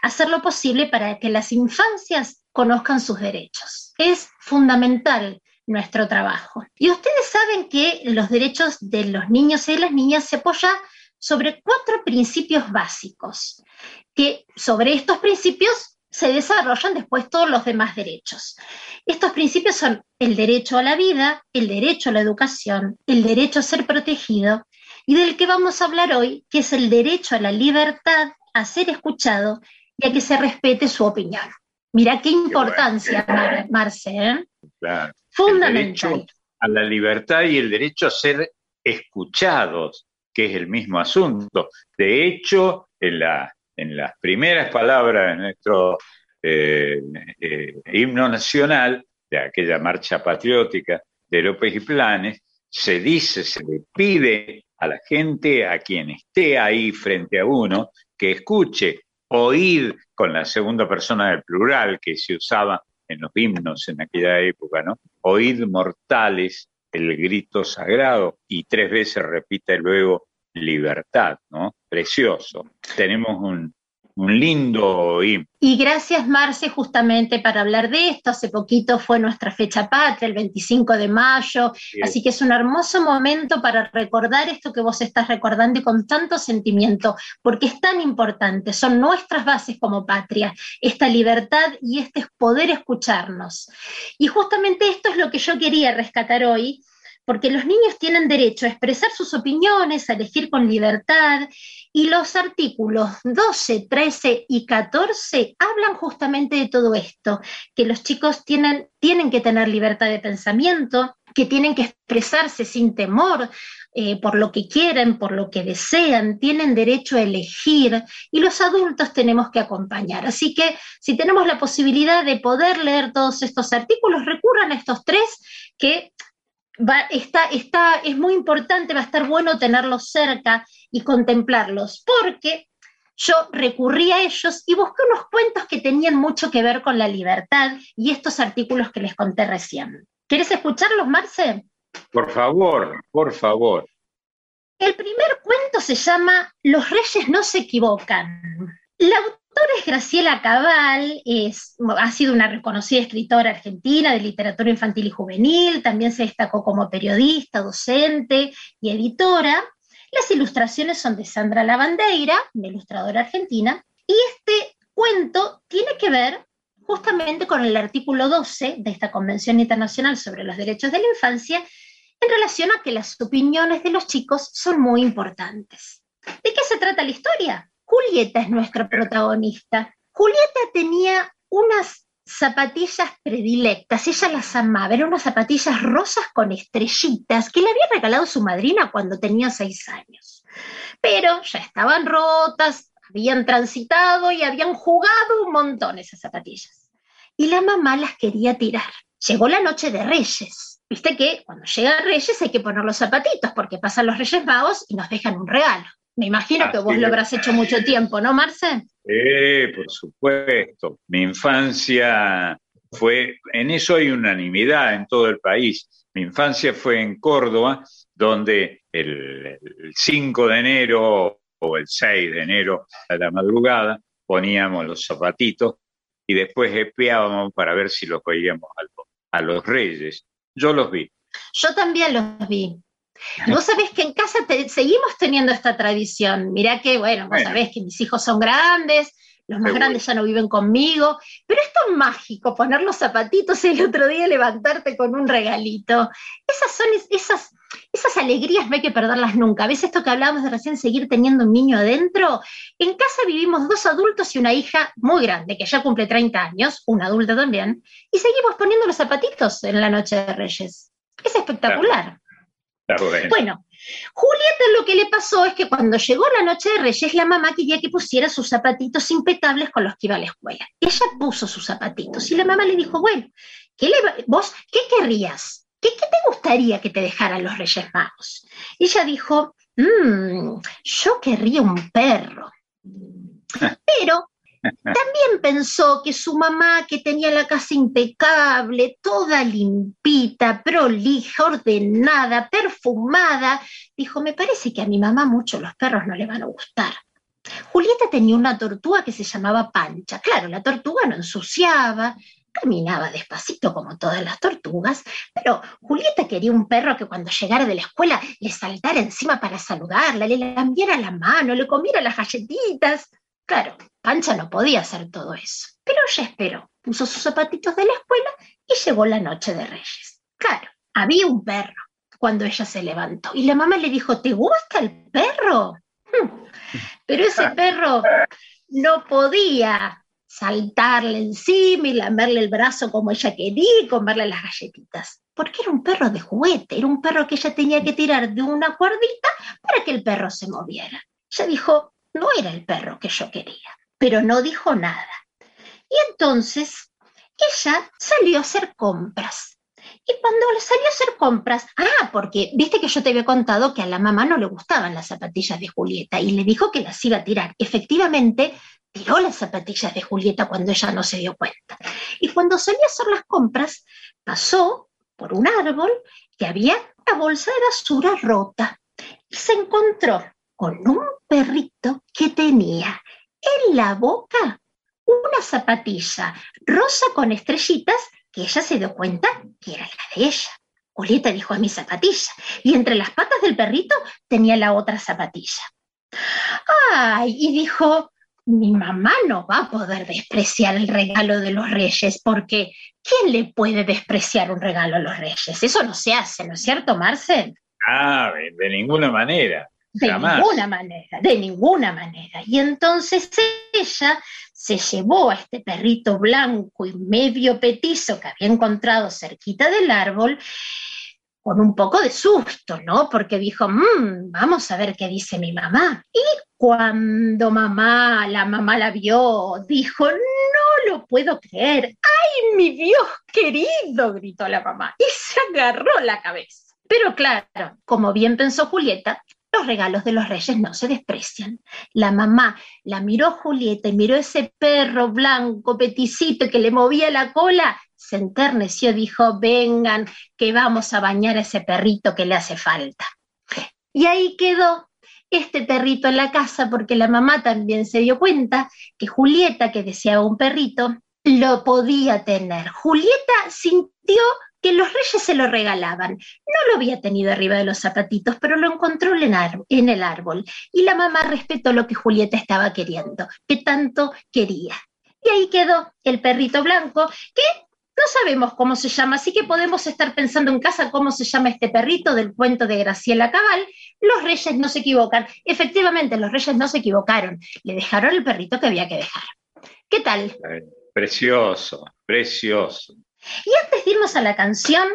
hacer lo posible para que las infancias conozcan sus derechos. Es fundamental nuestro trabajo. Y ustedes saben que los derechos de los niños y de las niñas se apoya sobre cuatro principios básicos que sobre estos principios se desarrollan después todos los demás derechos. Estos principios son el derecho a la vida, el derecho a la educación, el derecho a ser protegido y del que vamos a hablar hoy, que es el derecho a la libertad, a ser escuchado y a que se respete su opinión. Mira qué importancia, Marce. ¿eh? Fundamental. a la libertad y el derecho a ser escuchados, que es el mismo asunto. De hecho, en la en las primeras palabras de nuestro eh, eh, himno nacional, de aquella marcha patriótica de López y Planes, se dice, se le pide a la gente, a quien esté ahí frente a uno, que escuche, oír con la segunda persona del plural que se usaba en los himnos en aquella época, ¿no? Oíd mortales el grito sagrado y tres veces repite luego libertad, ¿no? Precioso. Tenemos un, un lindo himno. Y gracias, Marce, justamente para hablar de esto. Hace poquito fue nuestra fecha patria, el 25 de mayo, así que es un hermoso momento para recordar esto que vos estás recordando y con tanto sentimiento, porque es tan importante, son nuestras bases como patria, esta libertad y este poder escucharnos. Y justamente esto es lo que yo quería rescatar hoy porque los niños tienen derecho a expresar sus opiniones, a elegir con libertad, y los artículos 12, 13 y 14 hablan justamente de todo esto, que los chicos tienen, que tener libertad de pensamiento, que tienen que expresarse sin temor eh, por lo que quieren, por lo que desean, tienen derecho a elegir y los adultos tenemos que acompañar. Así que si tenemos la posibilidad de poder leer todos estos artículos, recurran a estos tres que está, está, es muy importante, va a estar bueno tenerlos cerca y contemplarlos, porque yo recurrí a ellos y busqué unos cuentos que tenían mucho que ver con la libertad y estos artículos que les conté recién. ¿Quieres escucharlos, Marce? Por favor, por favor. El primer cuento se llama Los reyes no se equivocan. La autora es Graciela Cabal, es, ha sido una reconocida escritora argentina de literatura infantil y juvenil, también se destacó como periodista, docente y editora. Las ilustraciones son de Sandra Lavandeira, una ilustradora argentina, y este cuento tiene que ver justamente con el artículo 12 de esta Convención Internacional sobre los Derechos de la Infancia en relación a que las opiniones de los chicos son muy importantes. ¿De qué se trata la historia? Julieta es nuestra protagonista. Julieta tenía unas zapatillas predilectas, ella las amaba, eran unas zapatillas rosas con estrellitas que le había regalado su madrina cuando tenía seis años. Pero ya estaban rotas, habían transitado y habían jugado un montón esas zapatillas. Y la mamá las quería tirar. Llegó la noche de Reyes. Viste que cuando llega Reyes hay que poner los zapatitos porque pasan los Reyes Magos y nos dejan un regalo. Me imagino que vos lo habrás hecho mucho tiempo, ¿no, Marce? Sí, por supuesto. Mi infancia fue, en eso hay unanimidad en todo el país. Mi infancia fue en Córdoba, donde el, 5 de enero o el 6 de enero a la madrugada poníamos los zapatitos y después espiábamos para ver si los veíamos a los reyes. Yo los vi. Yo también los vi. Vos sabés que en casa seguimos teniendo esta tradición. Mirá que, bueno, vos sabés que mis hijos son grandes, los más grandes ya no viven conmigo, pero es tan mágico poner los zapatitos y el otro día levantarte con un regalito. Esas son esas, esas alegrías, no hay que perderlas nunca. A veces esto que hablábamos de recién seguir teniendo un niño adentro, en casa vivimos dos adultos y una hija muy grande, que ya cumple 30 años, una adulta también, y seguimos poniendo los zapatitos en la noche de Reyes. Es espectacular. Bueno, Julieta lo que le pasó es que cuando llegó la noche de Reyes, la mamá quería que pusiera sus zapatitos impeccables con los que iba a la escuela. Ella puso sus zapatitos y la mamá le dijo, bueno, ¿qué le, ¿vos qué querrías? ¿Qué, ¿Qué, te gustaría que te dejaran los Reyes Magos? Ella dijo, mmm, yo querría un perro. Pero también pensó que su mamá, que tenía la casa impecable, toda limpita, prolija, ordenada, perfumada, dijo, me parece que a mi mamá mucho los perros no le van a gustar. Julieta tenía una tortuga que se llamaba Pancha. Claro, la tortuga no ensuciaba, caminaba despacito como todas las tortugas, pero Julieta quería un perro que cuando llegara de la escuela le saltara encima para saludarla, le lambiera la mano, le comiera las galletitas. Claro, Pancha no podía hacer todo eso, pero ella esperó, puso sus zapatitos de la escuela y llegó la noche de Reyes. Claro, había un perro cuando ella se levantó y la mamá le dijo, ¿te gusta el perro? Hmm. Pero ese perro no podía saltarle encima y lamerle el brazo como ella quería y comerle las galletitas, porque era un perro de juguete, era un perro que ella tenía que tirar de una cuerdita para que el perro se moviera. Ella dijo, no era el perro que yo quería, pero no dijo nada. Y entonces ella salió a hacer compras. Y cuando salió a hacer compras, ah, porque viste que yo te había contado que a la mamá no le gustaban las zapatillas de Julieta y le dijo que las iba a tirar. Efectivamente, tiró las zapatillas de Julieta cuando ella no se dio cuenta. Y cuando salió a hacer las compras, pasó por un árbol que había una bolsa de basura rota. Y se encontró con un perrito que tenía en la boca una zapatilla rosa con estrellitas que ella se dio cuenta que era la de ella. Julieta dijo a mi zapatilla, y entre las patas del perrito tenía la otra zapatilla. ¡Ay! Y dijo, mi mamá no va a poder despreciar el regalo de los reyes, porque ¿quién le puede despreciar un regalo a los reyes? Eso no se hace, ¿no es cierto, Marcel? Ah, de ninguna manera. De ninguna manera, de ninguna manera. Y entonces ella se llevó a este perrito blanco y medio petizo que había encontrado cerquita del árbol con un poco de susto, ¿no? Porque dijo, mmm, vamos a ver qué dice mi mamá. Y cuando mamá, la mamá la vio, dijo, no lo puedo creer. ¡Ay, mi Dios querido! gritó la mamá y se agarró la cabeza. Pero claro, como bien pensó Julieta, los regalos de los reyes no se desprecian. La mamá la miró Julieta y miró ese perro blanco, peticito, que le movía la cola, se enterneció, dijo, vengan, que vamos a bañar a ese perrito que le hace falta. Y ahí quedó este perrito en la casa porque la mamá también se dio cuenta que Julieta, que deseaba un perrito, lo podía tener. Julieta sintió que los reyes se lo regalaban. No lo había tenido arriba de los zapatitos, pero lo encontró en el árbol. Y la mamá respetó lo que Julieta estaba queriendo, que tanto quería. Y ahí quedó el perrito blanco, que no sabemos cómo se llama, así que podemos estar pensando en casa cómo se llama este perrito del cuento de Graciela Cabal. Los reyes no se equivocan. Efectivamente, los reyes no se equivocaron. Le dejaron el perrito que había que dejar. ¿Qué tal? Precioso, precioso. Y antes de irnos a la canción,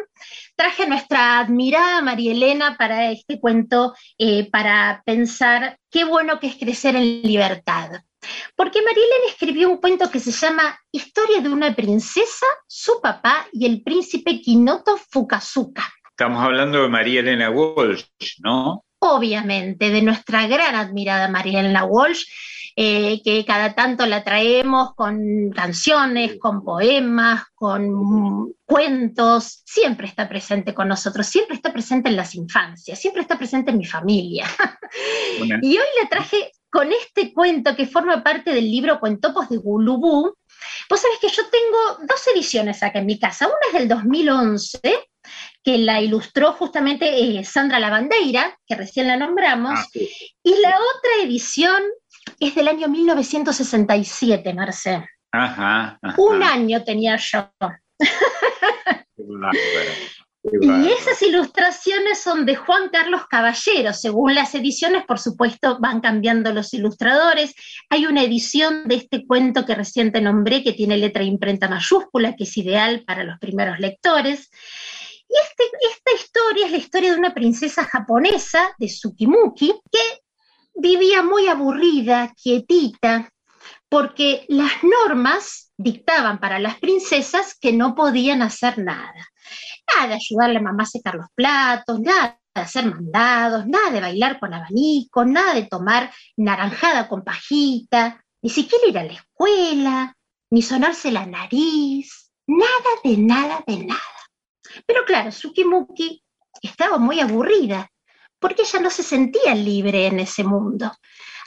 traje a nuestra admirada María Elena para este cuento, eh, para pensar qué bueno que es crecer en libertad. Porque María Elena escribió un cuento que se llama Historia de una princesa, su papá y el príncipe Kinoto Fukazuka. Estamos hablando de María Elena Walsh, ¿no? Obviamente, de nuestra gran admirada María Elena Walsh, eh, que cada tanto la traemos con canciones, con poemas, con cuentos, siempre está presente con nosotros, siempre está presente en las infancias, siempre está presente en mi familia. y hoy la traje con este cuento que forma parte del libro Cuentopos de Gulubú. Vos sabés que yo tengo dos ediciones acá en mi casa, una es del 2011 que la ilustró justamente eh, Sandra Lavandeira, que recién la nombramos, ah, y la otra edición es del año 1967, Marcé. Ajá, Un año tenía yo. Y esas ilustraciones son de Juan Carlos Caballero. Según las ediciones, por supuesto, van cambiando los ilustradores. Hay una edición de este cuento que recién te nombré, que tiene letra e imprenta mayúscula, que es ideal para los primeros lectores. Y este, esta historia es la historia de una princesa japonesa, de Tsukimuki, que vivía muy aburrida, quietita, porque las normas dictaban para las princesas que no podían hacer nada. Nada de ayudarle a mamá a secar los platos, nada de hacer mandados, nada de bailar con abanico, nada de tomar naranjada con pajita, ni siquiera ir a la escuela, ni sonarse la nariz, nada de nada de nada. Pero claro, Sukimuki estaba muy aburrida porque ella no se sentía libre en ese mundo.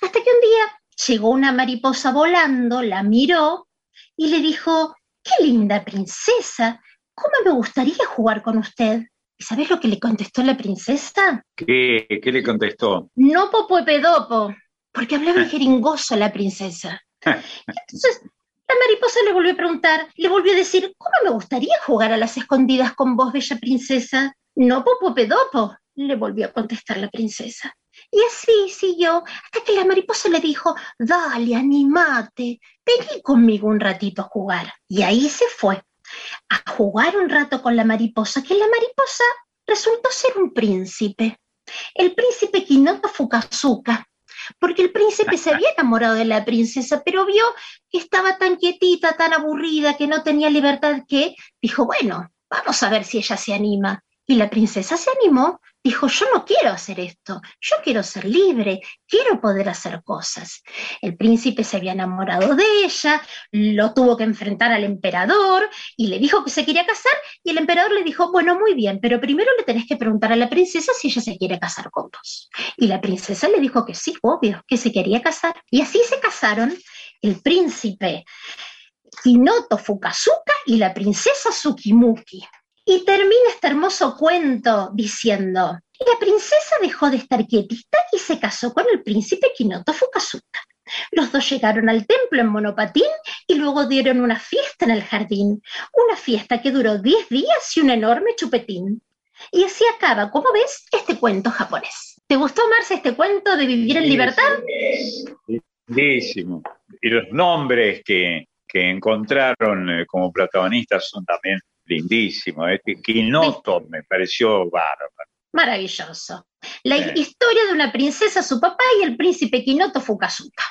Hasta que un día llegó una mariposa volando, la miró y le dijo, qué linda princesa, ¿cómo me gustaría jugar con usted? ¿Y sabes lo que le contestó la princesa? ¿Qué, ¿Qué le contestó? No popo pedopo, porque hablaba en jeringoso la princesa. Entonces, la mariposa le volvió a preguntar, le volvió a decir, ¿cómo me gustaría jugar a las escondidas con vos, bella princesa? No popo pedopo, le volvió a contestar la princesa. Y así siguió hasta que la mariposa le dijo, dale, animate, vení conmigo un ratito a jugar. Y ahí se fue a jugar un rato con la mariposa, que la mariposa resultó ser un príncipe, el príncipe Kinoto Fukazuka, porque el príncipe se había enamorado de la princesa, pero vio que estaba tan quietita, tan aburrida, que no tenía libertad, que dijo, bueno, vamos a ver si ella se anima. Y la princesa se animó, dijo, yo no quiero hacer esto, yo quiero ser libre, quiero poder hacer cosas. El príncipe se había enamorado de ella, lo tuvo que enfrentar al emperador y le dijo que se quería casar y el emperador le dijo, bueno, muy bien, pero primero le tenés que preguntar a la princesa si ella se quiere casar con vos. Y la princesa le dijo que sí, obvio, que se quería casar. Y así se casaron el príncipe Kinoto Fukazuka y la princesa Tsukimuki. Y termina este hermoso cuento diciendo, la princesa dejó de estar quietita y se casó con el príncipe Kinoto Fukazuka. Los dos llegaron al templo en monopatín y luego dieron una fiesta en el jardín, una fiesta que duró 10 días y un enorme chupetín. Y así acaba, como ves, este cuento japonés. ¿Te gustó, Marce, este cuento de vivir en libertad? Lindísimo. Y los nombres que, que encontraron eh, como protagonistas son también lindísimo. Este Quinoto me pareció bárbaro. Maravilloso. La historia de una princesa, su papá y el príncipe Quinoto Fukazuka,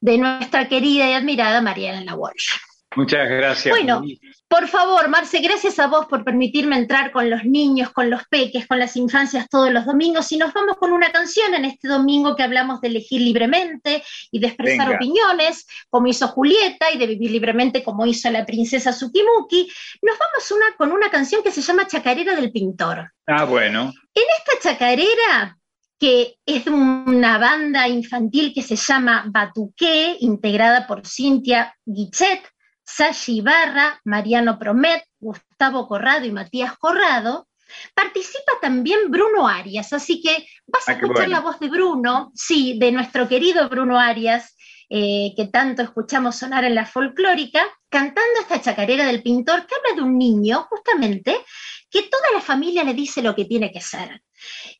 de nuestra querida y admirada Mariana Walsh. Muchas gracias. Bueno, por favor, Marce, gracias a vos por permitirme entrar con los niños, con los peques, con las infancias todos los domingos. Y nos vamos con una canción en este domingo que hablamos de elegir libremente y de expresar opiniones, como hizo Julieta, y de vivir libremente, como hizo la princesa Tsukimuki. Nos vamos una, con una canción que se llama Chacarera del Pintor. Ah, bueno. En esta chacarera que es de una banda infantil que se llama Batuqué, integrada por Cintia Guichet, Sashi Ibarra, Mariano Promet, Gustavo Corrado y Matías Corrado. Participa también Bruno Arias, así que vas a ah, escuchar la voz de Bruno, sí, de nuestro querido Bruno Arias, eh, que tanto escuchamos sonar en la folclórica, cantando esta chacarera del pintor que habla de un niño, justamente, que toda la familia le dice lo que tiene que ser.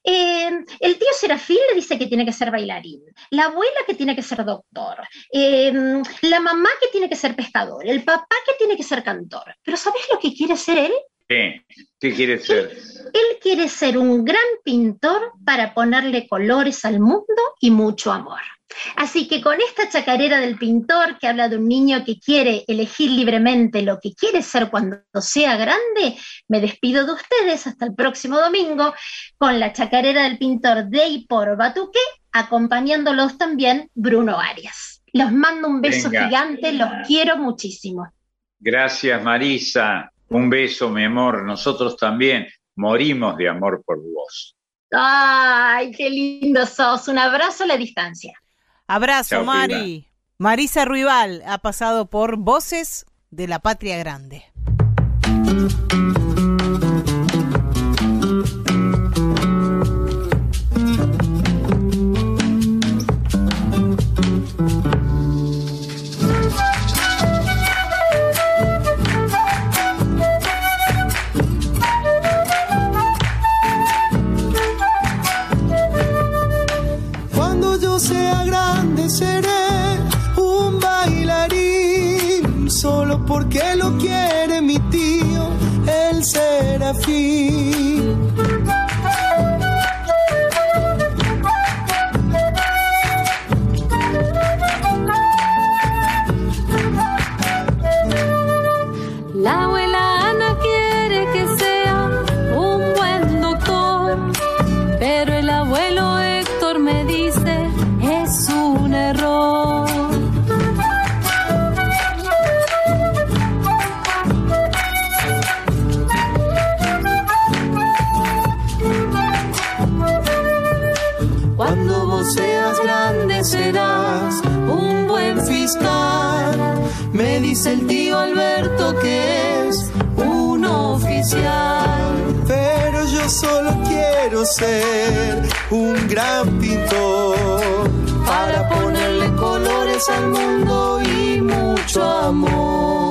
Eh, el tío Serafín le dice que tiene que ser bailarín, la abuela que tiene que ser doctor, eh, la mamá que tiene que ser pescador, el papá que tiene que ser cantor. Pero ¿sabes lo que quiere ser él? ¿Qué? ¿Qué quiere ser? Él quiere ser un gran pintor para ponerle colores al mundo y mucho amor. Así que con esta chacarera del pintor que habla de un niño que quiere elegir libremente lo que quiere ser cuando sea grande, me despido de ustedes hasta el próximo domingo con la chacarera del pintor de por Batuque, acompañándolos también Bruno Arias. Los mando un beso gigante, los quiero muchísimo. Gracias Marisa, un beso mi amor, nosotros también morimos de amor por vos. Ay, qué lindo sos, un abrazo a la distancia. Abrazo, Mari. Marisa Ruibal ha pasado por Voces de la Patria Grande. Porque lo quiere mi tío, el serafín. Solo quiero ser un gran pintor para ponerle colores al mundo y mucho amor.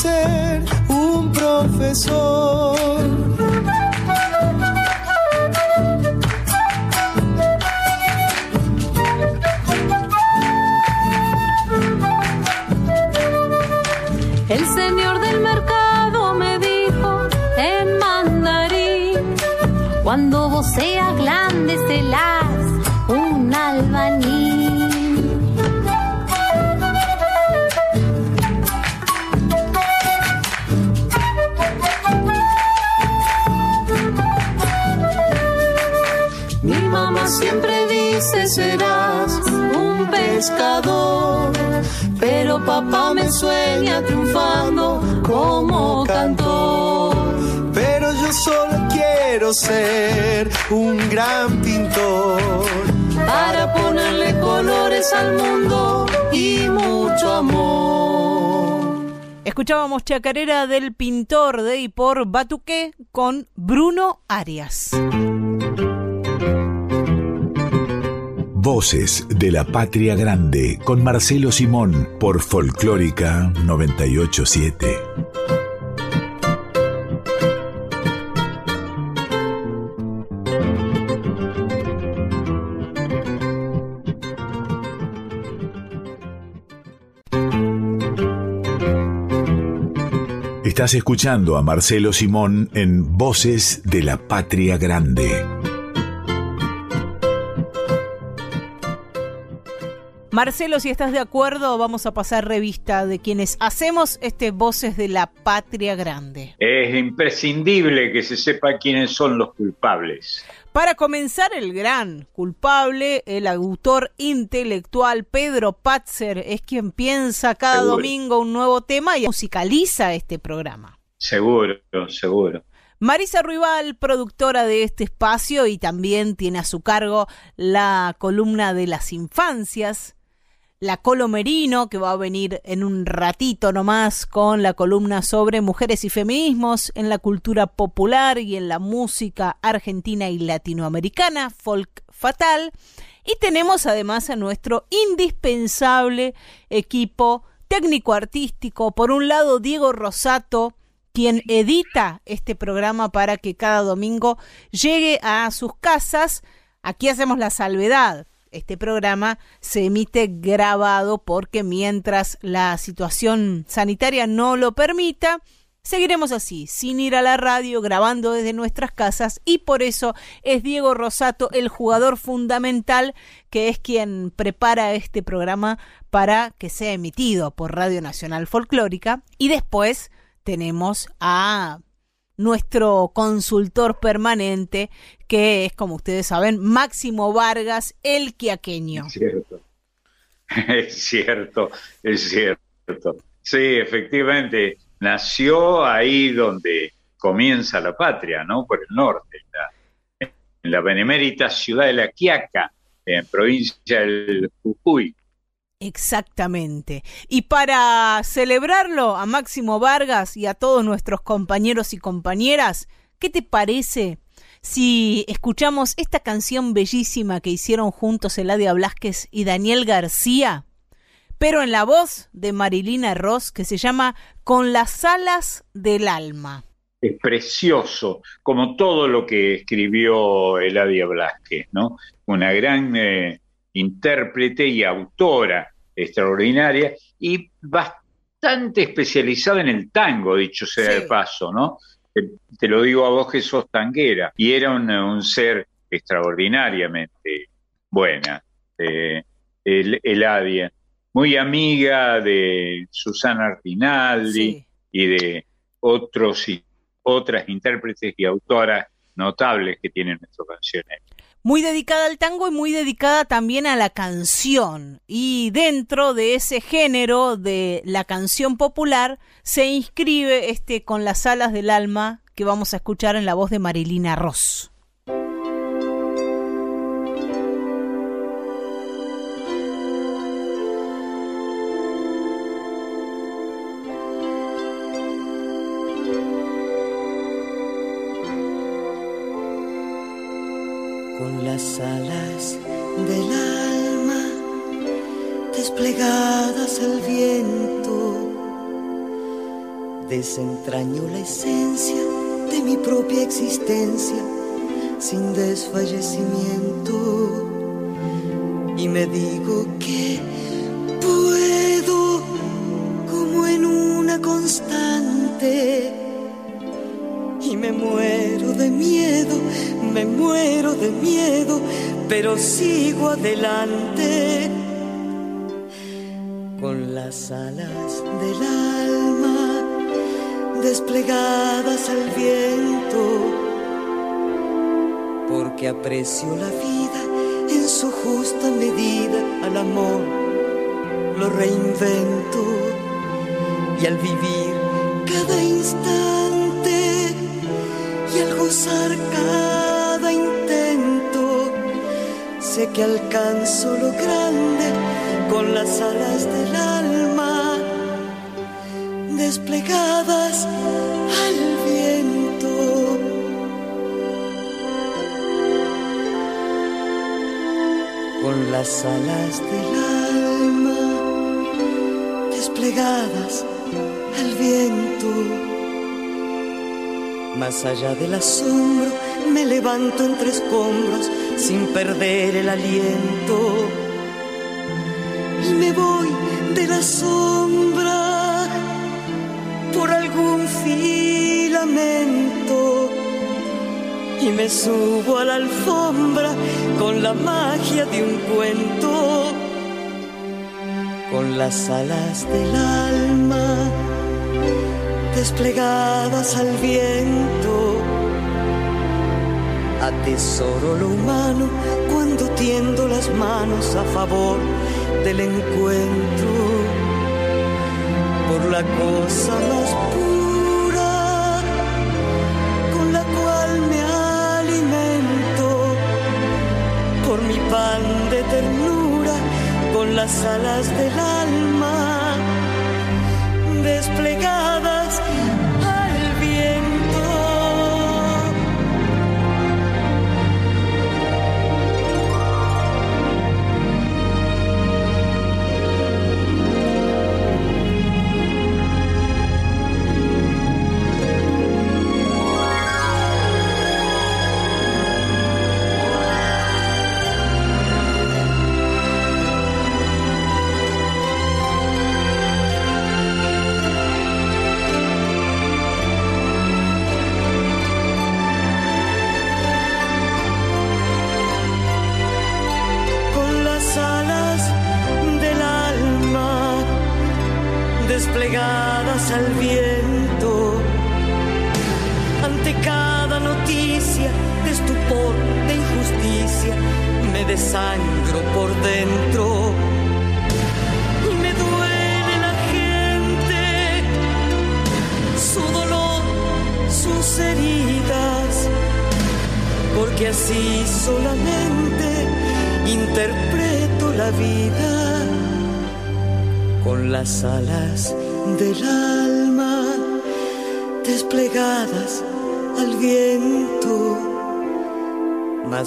Ser un profesor. El señor del mercado me dijo en mandarín, cuando vos seas grande serás un pescador, pero papá me sueña triunfando como cantor. Pero yo solo quiero ser un gran pintor para ponerle colores al mundo y mucho amor. Escuchábamos Chacarera del pintor de y por Batuque con Bruno Arias. Voces de la Patria Grande con Marcelo Simón por Folclórica 987. Estás escuchando a Marcelo Simón en Voces de la Patria Grande. Marcelo, si estás de acuerdo, vamos a pasar revista de quienes hacemos este Voces de la Patria Grande. Es imprescindible que se sepa quiénes son los culpables. Para comenzar, el gran culpable, el autor intelectual Pedro Patzer, es quien piensa cada Seguro. domingo un nuevo tema y musicaliza este programa. Seguro, seguro. Marisa Ruibal, productora de este espacio y también tiene a su cargo la columna de las infancias. La Colo Merino, que va a venir en un ratito nomás con la columna sobre mujeres y feminismos en la cultura popular y en la música argentina y latinoamericana, folk fatal. Y tenemos además a nuestro indispensable equipo técnico artístico. Por un lado, Diego Rosato, quien edita este programa para que cada domingo llegue a sus casas. Aquí hacemos la salvedad. Este programa se emite grabado porque mientras la situación sanitaria no lo permita, Seguiremos así, sin ir a la radio, grabando desde nuestras casas. Y por eso es Diego Rosato el jugador fundamental que es quien prepara este programa para que sea emitido por Radio Nacional Folclórica. Y después tenemos a nuestro consultor permanente, que es, como ustedes saben, Máximo Vargas, el quiaqueño. Es cierto, es cierto, es cierto. Sí, efectivamente, nació ahí donde comienza la patria, ¿no? Por el norte, en la, benemérita ciudad de La Quiaca, en provincia del Jujuy. Exactamente. Y para celebrarlo a Máximo Vargas y a todos nuestros compañeros y compañeras, ¿qué te parece si escuchamos esta canción bellísima que hicieron juntos Eladia Blasquez y Daniel García? Pero en la voz de Marilina Ross, que se llama Con las alas del alma. Es precioso, como todo lo que escribió Eladia Blasquez, ¿no? Una gran eh, intérprete y autora extraordinaria y bastante especializada en el tango, dicho sea de paso, ¿no? Te, lo digo a vos que sos tanguera. Y era un, ser extraordinariamente buena, eh, el, Eladia, muy amiga de Susana Artinaldi y de otros y otras intérpretes y autoras notables que tienen nuestras canciones muy dedicada al tango y muy dedicada también a la canción. Y dentro de ese género de la canción popular se inscribe este con las alas del alma que vamos a escuchar en la voz de Marilina Ross. Alas del alma desplegadas al viento. Desentraño la esencia de mi propia existencia sin desfallecimiento. Y me digo que puedo, como en una constante, y me muero de miedo me muero de miedo, pero sigo adelante con las alas del alma desplegadas al viento, porque aprecio la vida en su justa medida, al amor lo reinvento y al vivir cada instante y al gozar cada sé que alcanzo lo grande con las alas del alma desplegadas al viento. Con las alas del alma desplegadas al viento. Más allá del asombro me levanto entre escombros sin perder el aliento. Y me voy de la sombra por algún filamento. Y me subo a la alfombra con la magia de un cuento. Con las alas del alma desplegadas al viento. Atesoro lo humano cuando tiendo las manos a favor del encuentro. Por la cosa más pura con la cual me alimento. Por mi pan de ternura con las alas del alma desplegadas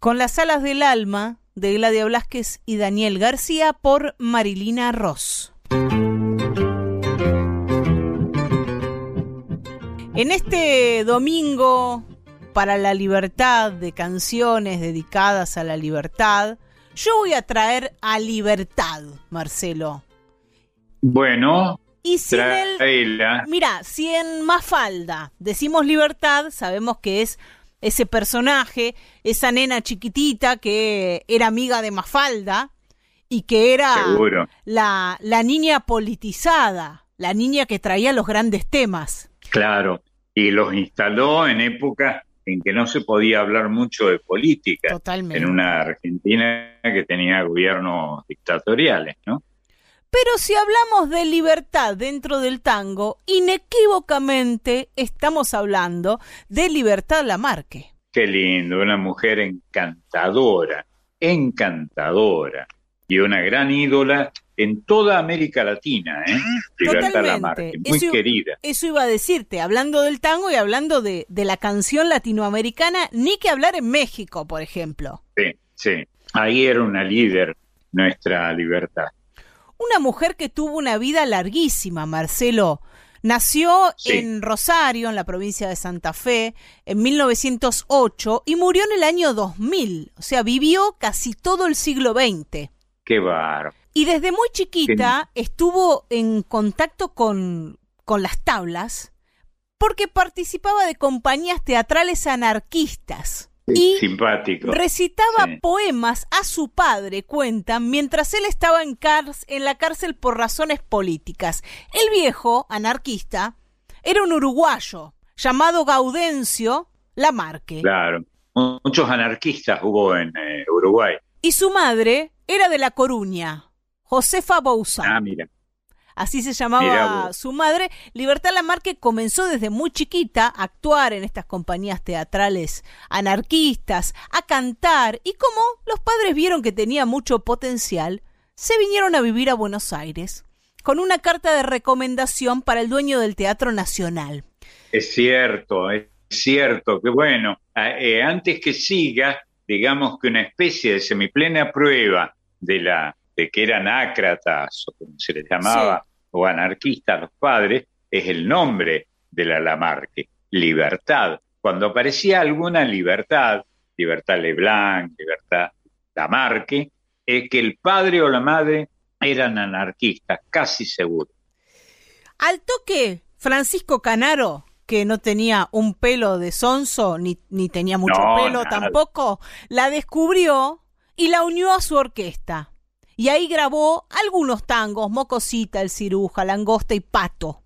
Con las alas del alma de Gladia Blasquez y Daniel García por Marilina Ross. En este domingo para la libertad de canciones dedicadas a la libertad, yo voy a traer a libertad, Marcelo. Bueno, y si mira, si en Mafalda decimos libertad, sabemos que es ese personaje, esa nena chiquitita que era amiga de Mafalda y que era la, la niña politizada, la niña que traía los grandes temas. Claro, y los instaló en épocas en que no se podía hablar mucho de política. Totalmente. En una Argentina que tenía gobiernos dictatoriales, ¿no? Pero si hablamos de libertad dentro del tango, inequívocamente estamos hablando de Libertad Lamarque. Qué lindo, una mujer encantadora, encantadora y una gran ídola en toda América Latina, ¿eh? Libertad Lamarque, muy querida. Eso iba a decirte, hablando del tango y hablando de, de la canción latinoamericana, ni que hablar en México, por ejemplo. Sí, sí, ahí era una líder nuestra libertad. Una mujer que tuvo una vida larguísima, Marcelo. Nació en Rosario, en la provincia de Santa Fe, en 1908 y murió en el año 2000. O sea, vivió casi todo el siglo XX. Qué bar. Y desde muy chiquita estuvo en contacto con, con las tablas porque participaba de compañías teatrales anarquistas y simpático. recitaba poemas a su padre, cuentan, mientras él estaba en, en la cárcel por razones políticas. El viejo, anarquista, era un uruguayo llamado Gaudencio Lamarque. Claro, muchos anarquistas hubo en eh, Uruguay. Y su madre era de La Coruña, Josefa Bouzá. Ah, mira. Así se llamaba su madre. Libertad Lamarque comenzó desde muy chiquita a actuar en estas compañías teatrales anarquistas, a cantar, y como los padres vieron que tenía mucho potencial, se vinieron a vivir a Buenos Aires con una carta de recomendación para el dueño del Teatro Nacional. Es cierto, es cierto, que bueno, eh, antes que siga, digamos que una especie de semiplena prueba de la de que eran ácratas o como se les llamaba o anarquistas los padres es el nombre de la Lamarque, libertad. Cuando aparecía alguna libertad, libertad Leblanc, libertad Lamarque, es que el padre o la madre eran anarquistas, casi seguro. Al toque, Francisco Canaro, que no tenía un pelo de sonso, ni, ni tenía mucho pelo tampoco, la descubrió y la unió a su orquesta. Y ahí grabó algunos tangos, Mocosita, El Ciruja, Langosta y Pato.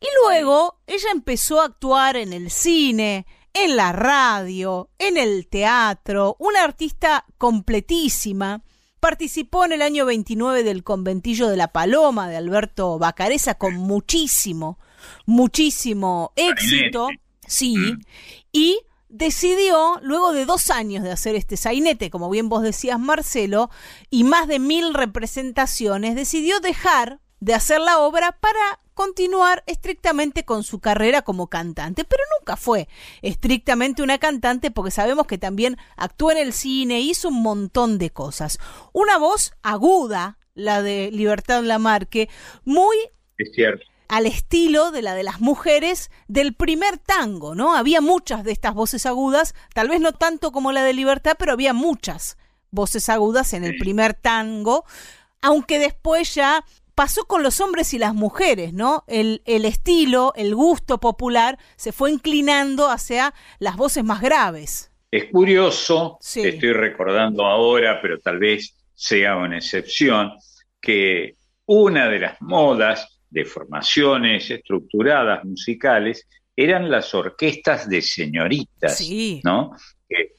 Y luego ella empezó a actuar en el cine, en la radio, en el teatro, una artista completísima Participó en el año 29 del conventillo de la Paloma de Alberto Bacareza con muchísimo, muchísimo éxito. Sí. Mm. Y decidió, luego de dos años de hacer este sainete, como bien vos decías, Marcelo, y más de mil representaciones, decidió dejar de hacer la obra para continuar estrictamente con su carrera como cantante, pero nunca fue estrictamente una cantante porque sabemos que también actuó en el cine, hizo un montón de cosas. Una voz aguda, la de Libertad Lamarque, muy al estilo de la de las mujeres del primer tango, ¿no? Había muchas de estas voces agudas, tal vez no tanto como la de Libertad, pero había muchas voces agudas en el primer tango, aunque después ya pasó con los hombres y las mujeres, ¿no? El, el, estilo, el gusto popular se fue inclinando hacia las voces más graves. Es curioso, estoy recordando ahora, pero tal vez sea una excepción, que una de las modas de formaciones estructuradas musicales eran las orquestas de señoritas, ¿no? Que,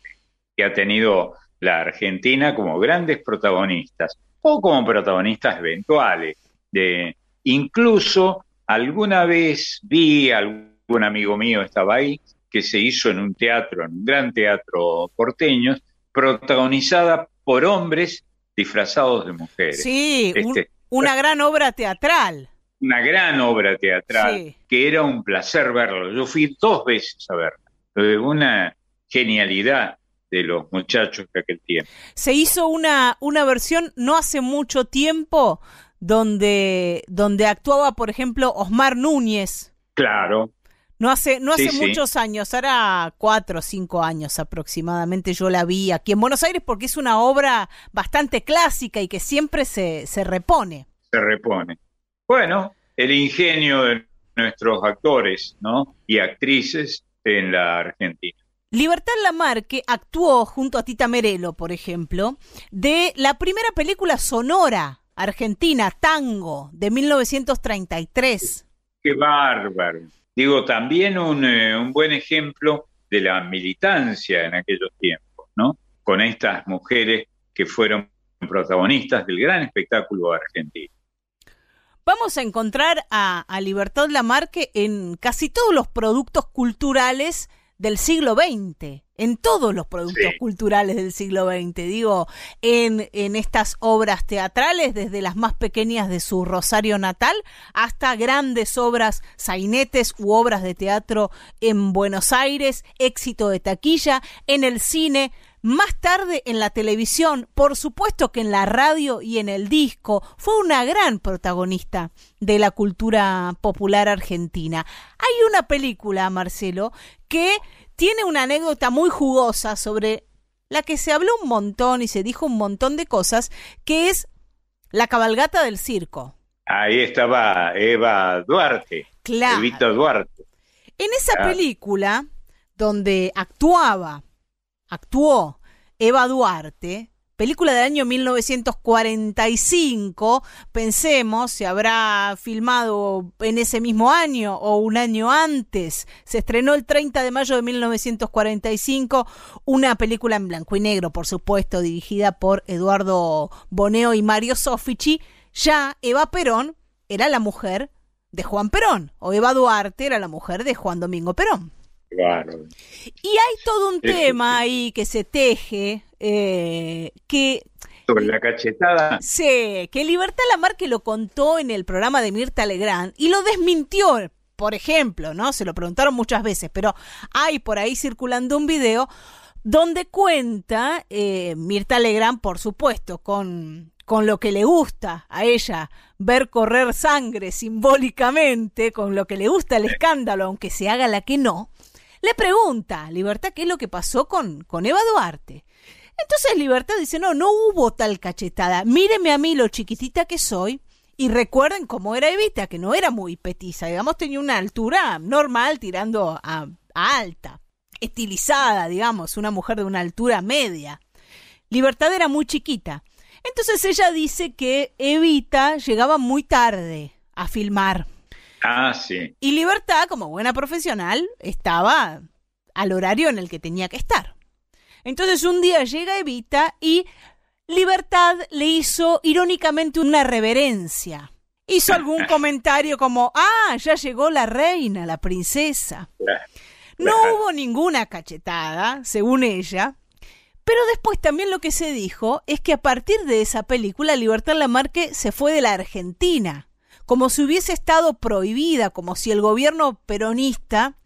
que ha tenido la Argentina como grandes protagonistas o como protagonistas eventuales de, incluso alguna vez vi, algún amigo mío estaba ahí, que se hizo en un teatro, en un gran teatro porteño, protagonizada por hombres disfrazados de mujeres. Sí, este, una gran obra teatral. Una gran obra teatral, que era un placer verlo. Yo fui dos veces a verla. Una genialidad de los muchachos de aquel tiempo. Se hizo una, una versión no hace mucho tiempo donde, donde actuaba, por ejemplo, Osmar Núñez. Claro. No hace, no hace muchos años, ahora cuatro o cinco años aproximadamente yo la vi aquí en Buenos Aires porque es una obra bastante clásica y que siempre se, se repone. Se repone. Bueno, el ingenio de nuestros actores ¿no? y actrices en la Argentina. Libertad Lamarque actuó junto a Tita Merelo, por ejemplo, de la primera película sonora Argentina, Tango, de 1933. Qué bárbaro. Digo, también eh, un, buen ejemplo de la militancia en aquellos tiempos, ¿no? Con estas mujeres que fueron protagonistas del gran espectáculo argentino. Vamos a encontrar a, a Libertad Lamarque en casi todos los productos culturales del siglo XX, en todos los productos culturales del siglo XX, digo, en, en estas obras teatrales, desde las más pequeñas de su Rosario natal hasta grandes obras, sainetes u obras de teatro en Buenos Aires, éxito de taquilla, en el cine, más tarde en la televisión, por supuesto que en la radio y en el disco, fue una gran protagonista de la cultura popular argentina. Hay una película, Marcelo, que tiene una anécdota muy jugosa sobre la que se habló un montón y se dijo un montón de cosas, que es la cabalgata del circo. Ahí estaba Eva Duarte. Claro. Evita Duarte. En esa película, donde actuaba, actuó Eva Duarte, película del año 1945, pensemos, se habrá filmado en ese mismo año o un año antes, se estrenó el 30 de mayo de 1945, una película en blanco y negro, por supuesto, dirigida por Eduardo Boneo y Mario Sofici, ya Eva Perón era la mujer de Juan Perón, o Eva Duarte era la mujer de Juan Domingo Perón. Claro. Y hay todo un tema ahí que se teje, eh, que... Sobre la cachetada. Sí, que Libertad Lamarque lo contó en el programa de Mirta Legrand y lo desmintió, por ejemplo, ¿no? Se lo preguntaron muchas veces, pero hay por ahí circulando un video donde cuenta eh, Mirta Legrand, por supuesto, con, con lo que le gusta a ella ver correr sangre simbólicamente, con lo que le gusta el escándalo, aunque se haga la que no, le pregunta Libertad qué es lo que pasó con, con Eva Duarte. Entonces Libertad dice, no, no hubo tal cachetada, míreme a mí lo chiquitita que soy, y recuerden cómo era Evita, que no era muy petiza, digamos, tenía una altura normal tirando a alta, estilizada, digamos, una mujer de una altura media. Libertad era muy chiquita. Entonces ella dice que Evita llegaba muy tarde a filmar. Ah, sí. Y Libertad, como buena profesional, estaba al horario en el que tenía que estar. Entonces un día llega Evita y Libertad le hizo irónicamente una reverencia. Hizo algún comentario como, ah, ya llegó la reina, la princesa. No hubo ninguna cachetada, según ella, pero después también lo que se dijo es que a partir de esa película Libertad Lamarque se fue de la Argentina, como si hubiese estado prohibida, como si el gobierno peronista,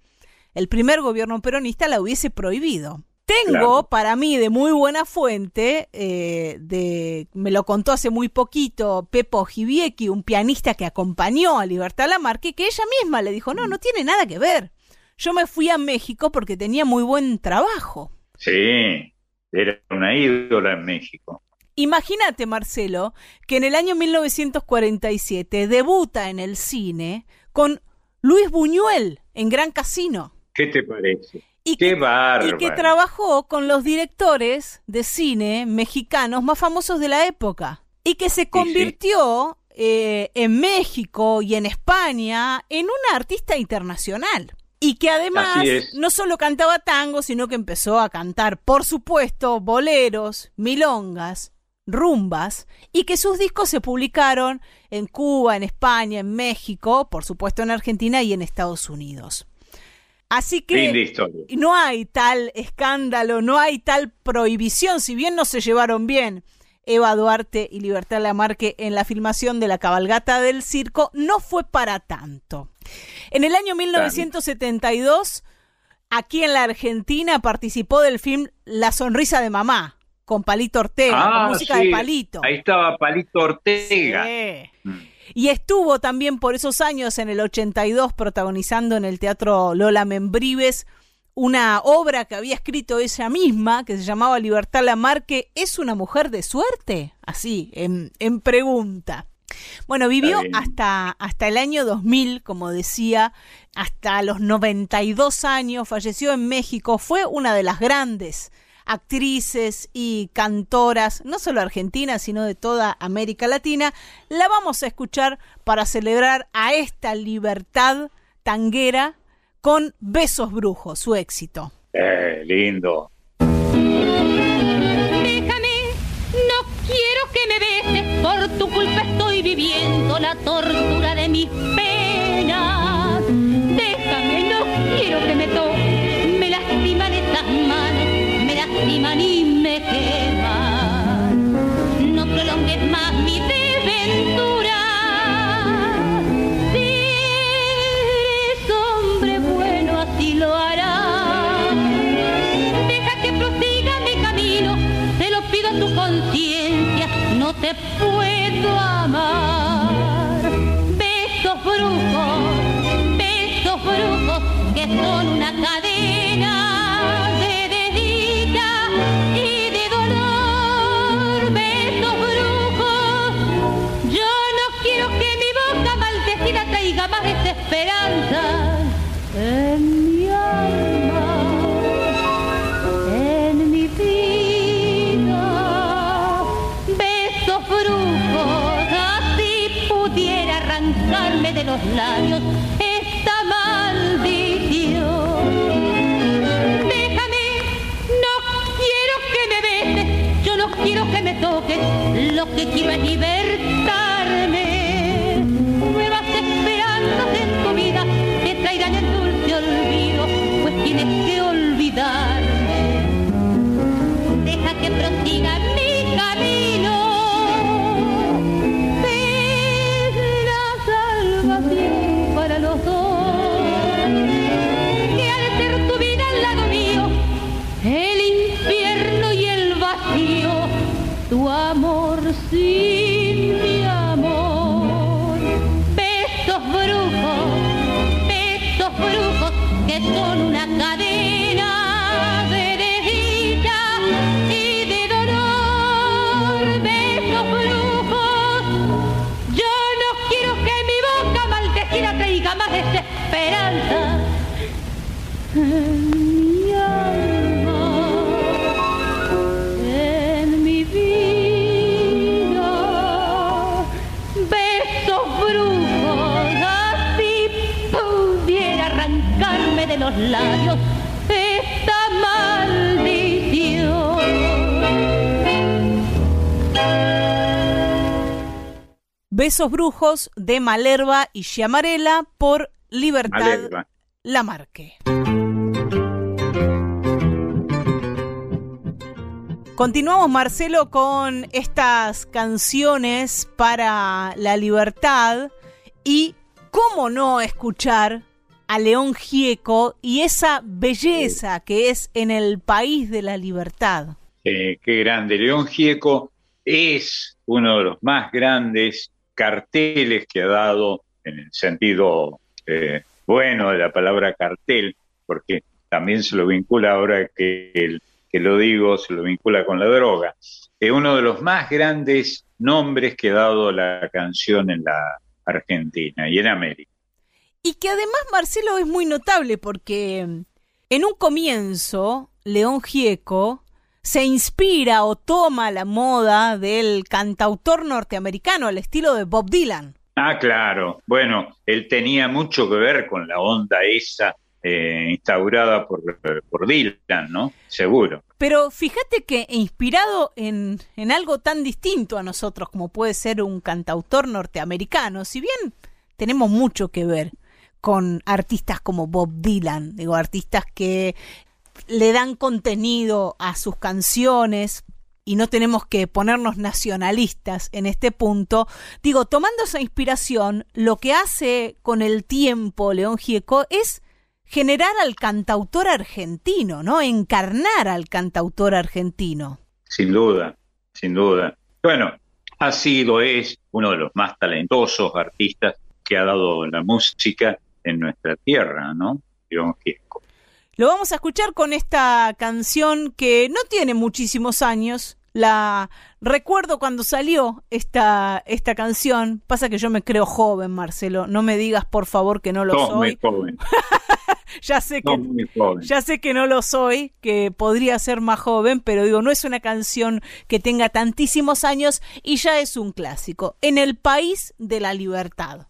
el primer gobierno peronista, la hubiese prohibido. Tengo para mí de muy buena fuente, eh, de, me lo contó hace muy poquito Pepo Giviecki, un pianista que acompañó a Libertad Lamarque, que ella misma le dijo, no, no tiene nada que ver. Yo me fui a México porque tenía muy buen trabajo. Sí, era una ídola en México. Imagínate, Marcelo, que en el año 1947 debuta en el cine con Luis Buñuel en Gran Casino. ¿Qué te parece? Y Qué que, bárbaro. y que trabajó con los directores de cine mexicanos más famosos de la época. Y que se convirtió eh, en México y en España en una artista internacional. Y que además no solo cantaba tango, sino que empezó a cantar, por supuesto, boleros, milongas, rumbas, y que sus discos se publicaron en Cuba, en España, en México, por supuesto en Argentina y en Estados Unidos. Así que no hay tal escándalo, no hay tal prohibición, si bien no se llevaron bien Eva Duarte y Libertad Lamarque en la filmación de la cabalgata del circo, no fue para tanto. En el año 1972, aquí en la Argentina, participó del film La sonrisa de mamá, con Palito Ortega, con Ah, música sí. de Palito. Ahí estaba Palito Ortega. Sí. Y estuvo también por esos años en el 82 protagonizando en el Teatro Lola Membrives una obra que había escrito ella misma que se llamaba Libertad Lamarque. ¿Es una mujer de suerte? Así, en, en pregunta. Bueno, vivió hasta, hasta el año 2000, como decía, hasta los 92 años, falleció en México, fue una de las grandes actrices y cantoras, no solo argentinas, sino de toda América Latina. La vamos a escuchar para celebrar a esta libertad tanguera con Besos Brujos, su éxito. Eh, lindo. Déjame, no quiero que me beses, por tu culpa estoy viviendo la tortura de mis penas. Déjame, no quiero que me toques, mi desventura. Si eres hombre bueno, así lo harás. Deja que prosiga mi camino, te lo pido a tu conciencia, no te puedo amar. Besos brujos, besos brujos que son una cadena más desesperanza en mi alma en mi vida. Besos brujos, así pudiera arrancarme de los labios esta maldición. Déjame, no quiero que me beses, yo no quiero que me toques, lo que quiero es libertarme. en el dulce olvido, pues tienes que olvidarme. Deja que prosiga mi camino. Besos Brujos de Malerva y Chiamarela por Libertad Lamarque. Continuamos, Marcelo, con estas canciones para la libertad y cómo no escuchar a León Gieco y esa belleza que es en el país de la libertad. qué grande. León Gieco es uno de los más grandes carteles que ha dado en el sentido eh, bueno de la palabra cartel, porque también se lo vincula ahora que lo digo, se lo vincula con la droga. Es uno de los más grandes nombres que ha dado la canción en la Argentina y en América. Y que además, Marcelo, es muy notable porque en un comienzo, León Gieco se inspira o toma la moda del cantautor norteamericano al estilo de Bob Dylan. Ah, claro. Bueno, él tenía mucho que ver con la onda esa eh, instaurada por, por Dylan, ¿no? Seguro. Pero fíjate que inspirado en, en algo tan distinto a nosotros como puede ser un cantautor norteamericano, si bien tenemos mucho que ver con artistas como Bob Dylan, digo, artistas que le dan contenido a sus canciones, y no tenemos que ponernos nacionalistas en este punto, digo, tomando esa inspiración, lo que hace con el tiempo León Gieco es generar al cantautor argentino, ¿no? Encarnar al cantautor argentino. Sin duda, sin duda. Bueno, ha sido, es uno de los más talentosos artistas que ha dado la música en nuestra tierra, ¿no? Lo vamos a escuchar con esta canción que no tiene muchísimos años. La recuerdo cuando salió esta, esta canción. Pasa que yo me creo joven, Marcelo. No me digas, por favor, que no lo soy. joven. ya sé que ya sé que no lo soy, que podría ser más joven, pero digo, no es una canción que tenga tantísimos años y ya es un clásico. En el país de la libertad.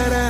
En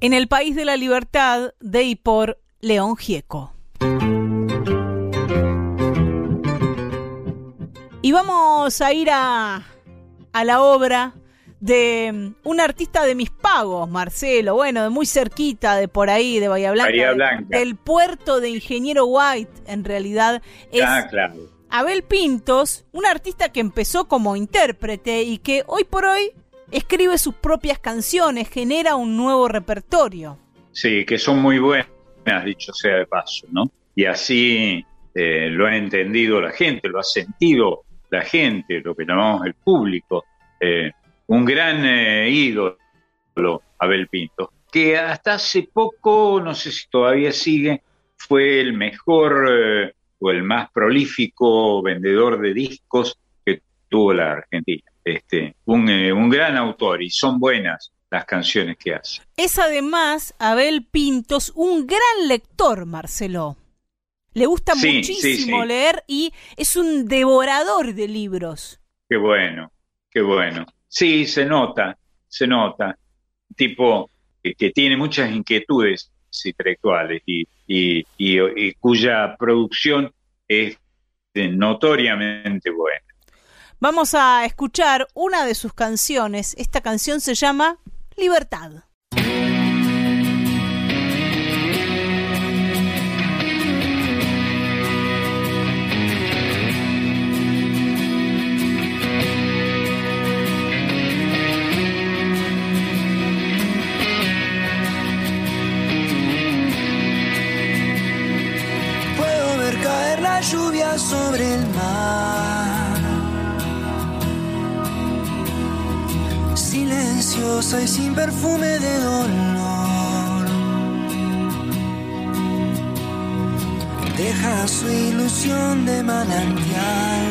En el País de la Libertad de y por León Gieco. Y vamos a ir a, a la obra de mm, un artista de mis pagos, Marcelo, bueno, de muy cerquita, de por ahí, de Bahía Blanca, del puerto de Ingeniero White, en realidad es ah, Abel Pintos, un artista que empezó como intérprete y que hoy por hoy escribe sus propias canciones, genera un nuevo repertorio. Sí, que son muy buenas, dicho sea de paso, ¿no? Y así eh, lo ha entendido la gente, lo ha sentido la gente, lo que llamamos el público. Eh, un gran eh, ídolo, Abel Pinto, que hasta hace poco, no sé si todavía sigue, fue el mejor o el más prolífico vendedor de discos que tuvo la Argentina. Este, un, eh, un gran autor y son buenas las canciones que hace. Es además Abel Pintos un gran lector, Marcelo. Le gusta muchísimo leer y es un devorador de libros. Qué bueno, qué bueno. Sí, se nota, se nota. Tipo que, tiene muchas inquietudes intelectuales y, y, cuya producción es notoriamente buena. Vamos a escuchar una de sus canciones. Esta canción se llama Libertad. lluvia sobre el mar. Silenciosa y sin perfume de dolor. Deja su ilusión de manantial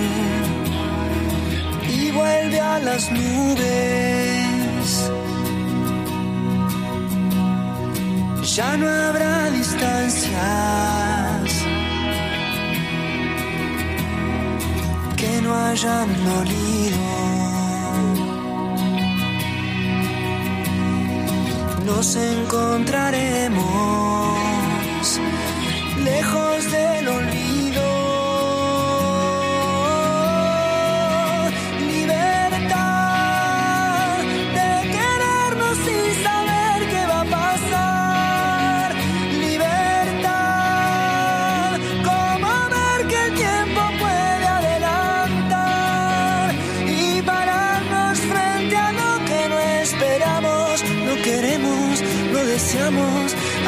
y vuelve a las nubes. Ya no habrá distancias que no hayan dolido. Nos encontraremos lejos del olvido.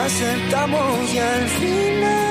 Aceptamos y al final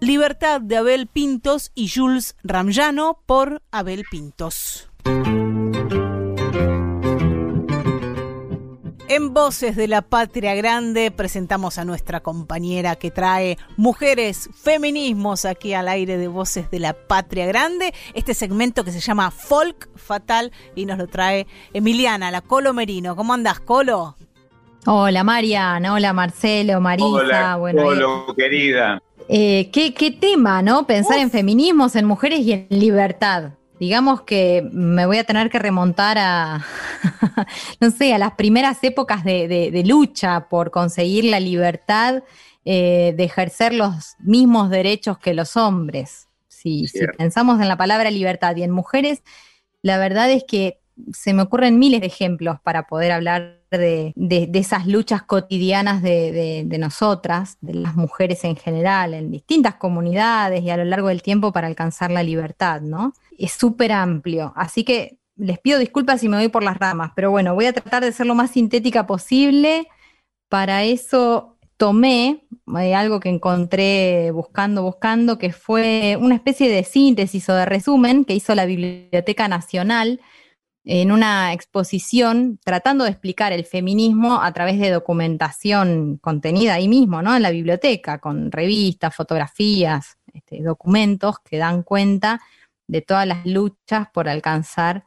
de Abel Pintos y Jules Ramllano por Abel Pintos. En Voces de la Patria Grande presentamos a nuestra compañera que trae mujeres, feminismos aquí al aire de Voces de la Patria Grande. Este segmento que se llama Folk Fatal y nos lo trae Emiliana, la Colo Merino. ¿Cómo andas, Colo? Hola, Mariana. Hola, Marcelo, Marisa. Hola, Colo, querida. Eh, ¿qué, ¿qué, tema, ¿no? Pensar en feminismos, en mujeres y en libertad. Digamos que me voy a tener que remontar a, no sé, a las primeras épocas de, lucha por conseguir la libertad eh, de ejercer los mismos derechos que los hombres. Si, si pensamos en la palabra libertad y en mujeres, la verdad es que se me ocurren miles de ejemplos para poder hablar de, esas luchas cotidianas de, de, nosotras, de las mujeres en general, en distintas comunidades y a lo largo del tiempo para alcanzar la libertad, ¿no? Es súper amplio, así que les pido disculpas si me voy por las ramas, pero bueno, voy a tratar de ser lo más sintética posible. Para eso tomé eh, algo que encontré buscando, buscando, que fue una especie de síntesis o de resumen que hizo la Biblioteca Nacional en una exposición tratando de explicar el feminismo a través de documentación contenida ahí mismo, ¿no? En la biblioteca, con revistas, fotografías, este, documentos que dan cuenta de todas las luchas por alcanzar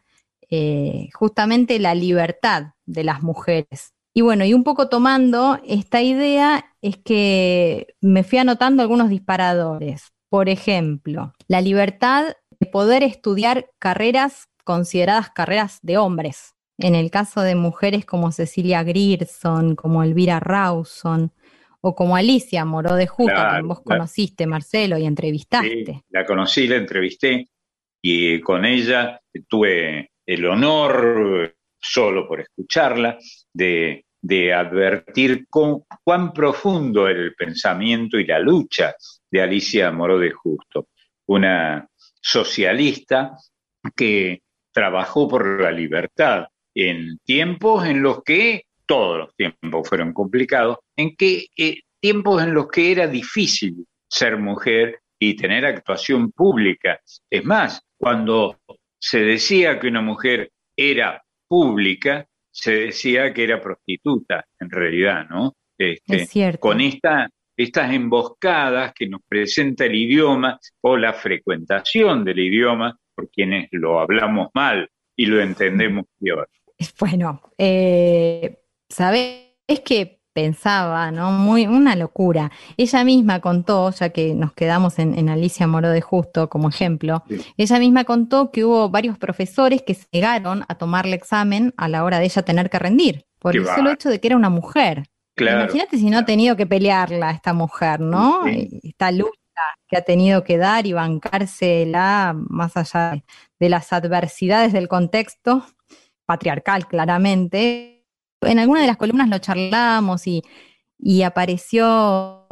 eh, justamente la libertad de las mujeres. Y bueno, y un poco tomando esta idea es que me fui anotando algunos disparadores. Por ejemplo, la libertad de poder estudiar carreras consideradas carreras de hombres. En el caso de mujeres como Cecilia Grierson, como Elvira Rawson, o como Alicia Moró de Justo, que vos conociste, Marcelo, y entrevistaste. la conocí, la entrevisté, y con ella tuve el honor, solo por escucharla, de, advertir cuán profundo era el pensamiento y la lucha de Alicia Moró de Justo, una socialista que trabajó por la libertad en tiempos en los que todos los tiempos fueron complicados, en que eh, tiempos en los que era difícil ser mujer y tener actuación pública. Es más, cuando se decía que una mujer era pública, se decía que era prostituta, en realidad, ¿no? Este, es cierto. Con esta, estas emboscadas que nos presenta el idioma o la frecuentación del idioma por quienes lo hablamos mal y lo entendemos peor. Bueno, eh, ¿sabés que pensaba, ¿no? Muy, una locura. Ella misma contó, ya que nos quedamos en, Alicia Moro de Justo como ejemplo, ella misma contó que hubo varios profesores que se negaron a tomarle examen a la hora de ella tener que rendir, por el solo hecho de que era una mujer. Imagínate si no ha tenido que pelearla esta mujer, ¿no? Esta lucha que ha tenido que dar y bancársela más allá de las adversidades del contexto patriarcal, claramente. En alguna de las columnas lo charlamos y, apareció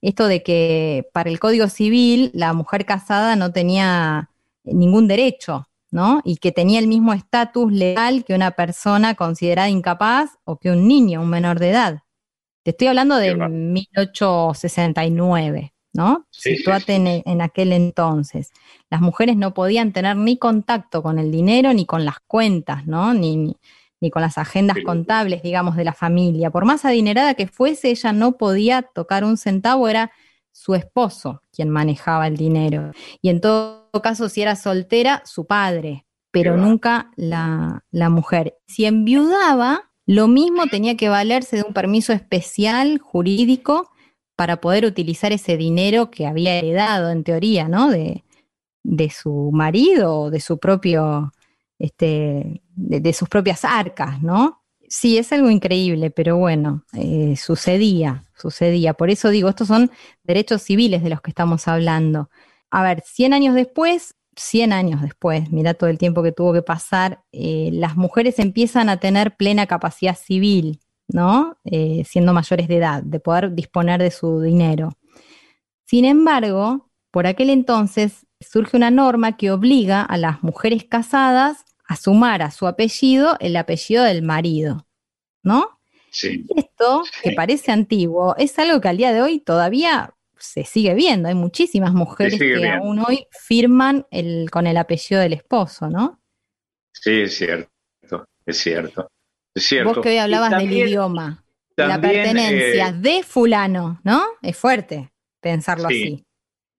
esto de que para el Código Civil la mujer casada no tenía ningún derecho, ¿no? Y que tenía el mismo estatus legal que una persona considerada incapaz o que un niño, un menor de edad. Te estoy hablando de 1869. ¿No? Situate En, aquel entonces. Las mujeres no podían tener ni contacto con el dinero ni con las cuentas, ¿no? Ni, ni, con las agendas contables, digamos, de la familia. Por más adinerada que fuese, ella no podía tocar un centavo, era su esposo quien manejaba el dinero. Y en todo caso, si era soltera, su padre, pero nunca la, la mujer. Si enviudaba, lo mismo tenía que valerse de un permiso especial jurídico para poder utilizar ese dinero que había heredado en teoría, ¿no? De, su marido o de su propio, este, de, sus propias arcas, ¿no? Sí, es algo increíble, pero bueno, eh, sucedía, sucedía. Por eso digo, estos son derechos civiles de los que estamos hablando. A ver, 100 años después, 100 años después, mira todo el tiempo que tuvo que pasar, eh, las mujeres empiezan a tener plena capacidad civil, ¿no? Eh, siendo mayores de edad, de poder disponer de su dinero. Sin embargo, por aquel entonces surge una norma que obliga a las mujeres casadas a sumar a su apellido el apellido del marido, ¿no? Sí. esto, que parece antiguo, es algo que al día de hoy todavía se sigue viendo. Hay muchísimas mujeres que aún hoy firman el, con el apellido del esposo, ¿no? Sí, es cierto, es cierto. Vos que hoy hablabas del idioma, la pertenencia eh, de fulano, ¿no? Es fuerte pensarlo así.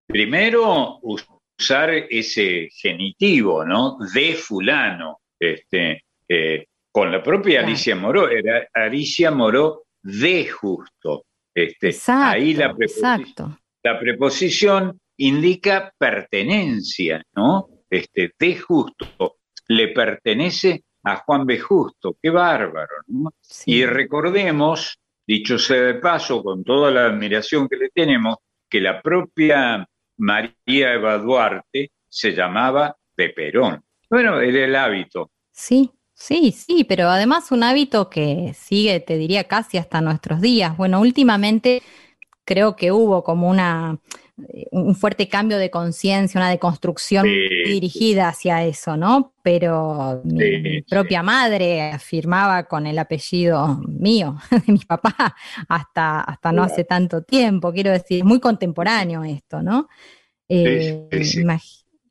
Primero, usar ese genitivo, ¿no? De fulano. Este, eh, con la propia Alicia Moró, era Alicia Moró de justo. Este, ahí la preposición, la preposición indica pertenencia, ¿no? Este, de justo le pertenece a Juan B. Justo, qué bárbaro, ¿no? Y recordemos, dicho sea de paso, con toda la admiración que le tenemos, que la propia María Eva Duarte se llamaba de Perón. Bueno, era el hábito. Sí, sí, sí, pero además un hábito que sigue, te diría, casi hasta nuestros días. Bueno, últimamente creo que hubo como una un fuerte cambio de conciencia, una deconstrucción dirigida hacia eso, ¿no? Pero mi, propia madre afirmaba con el apellido mío, de mi papá, hasta, hasta no hace tanto tiempo, quiero decir, es muy contemporáneo esto, ¿no? Eh,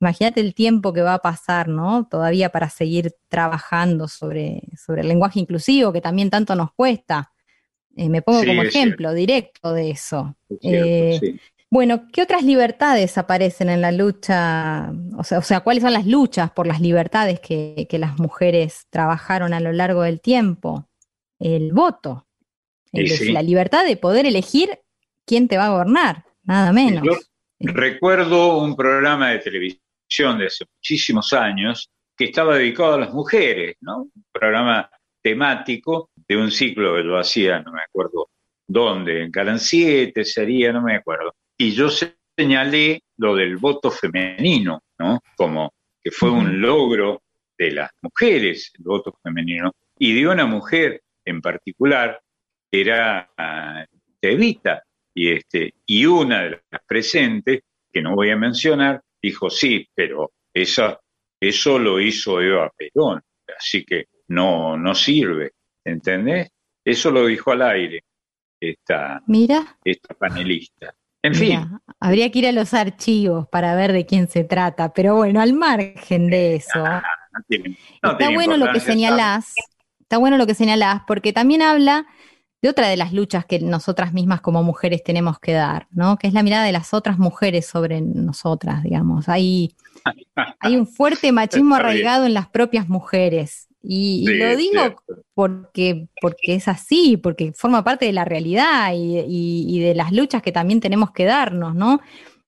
imagínate el tiempo que va a pasar, ¿no? Todavía para seguir trabajando sobre, sobre el lenguaje inclusivo, que también tanto nos cuesta. Eh, me pongo como ejemplo directo de eso. Bueno, ¿qué otras libertades aparecen en la lucha? O sea, o sea ¿cuáles son las luchas por las libertades que, las mujeres trabajaron a lo largo del tiempo? El voto, la libertad de poder elegir quién te va a gobernar, nada menos. recuerdo un programa de televisión de hace muchísimos años que estaba dedicado a las mujeres, ¿no? Un programa temático de un ciclo que lo hacía, no me acuerdo dónde, en Calan 7 sería, no me acuerdo y yo señalé lo del voto femenino, ¿no? Como que fue un logro de las mujeres, el voto femenino, y de una mujer en particular, era Evita, y, este, y una de las presentes, que no voy a mencionar, dijo, sí, pero eso, eso lo hizo Eva Perón, así que no, no sirve, ¿entendés? Eso lo dijo al aire esta, Mira. esta panelista. En fin. habría que ir a los archivos para ver de quién se trata, pero bueno, al margen de eso. está bueno lo que señalás, está bueno lo que señalás, porque también habla de otra de las luchas que nosotras mismas como mujeres tenemos que dar, ¿no? Que es la mirada de las otras mujeres sobre nosotras, digamos. Hay, hay un fuerte machismo arraigado en las propias mujeres. Y, lo digo porque, porque es así, porque forma parte de la realidad y, de las luchas que también tenemos que darnos, ¿no?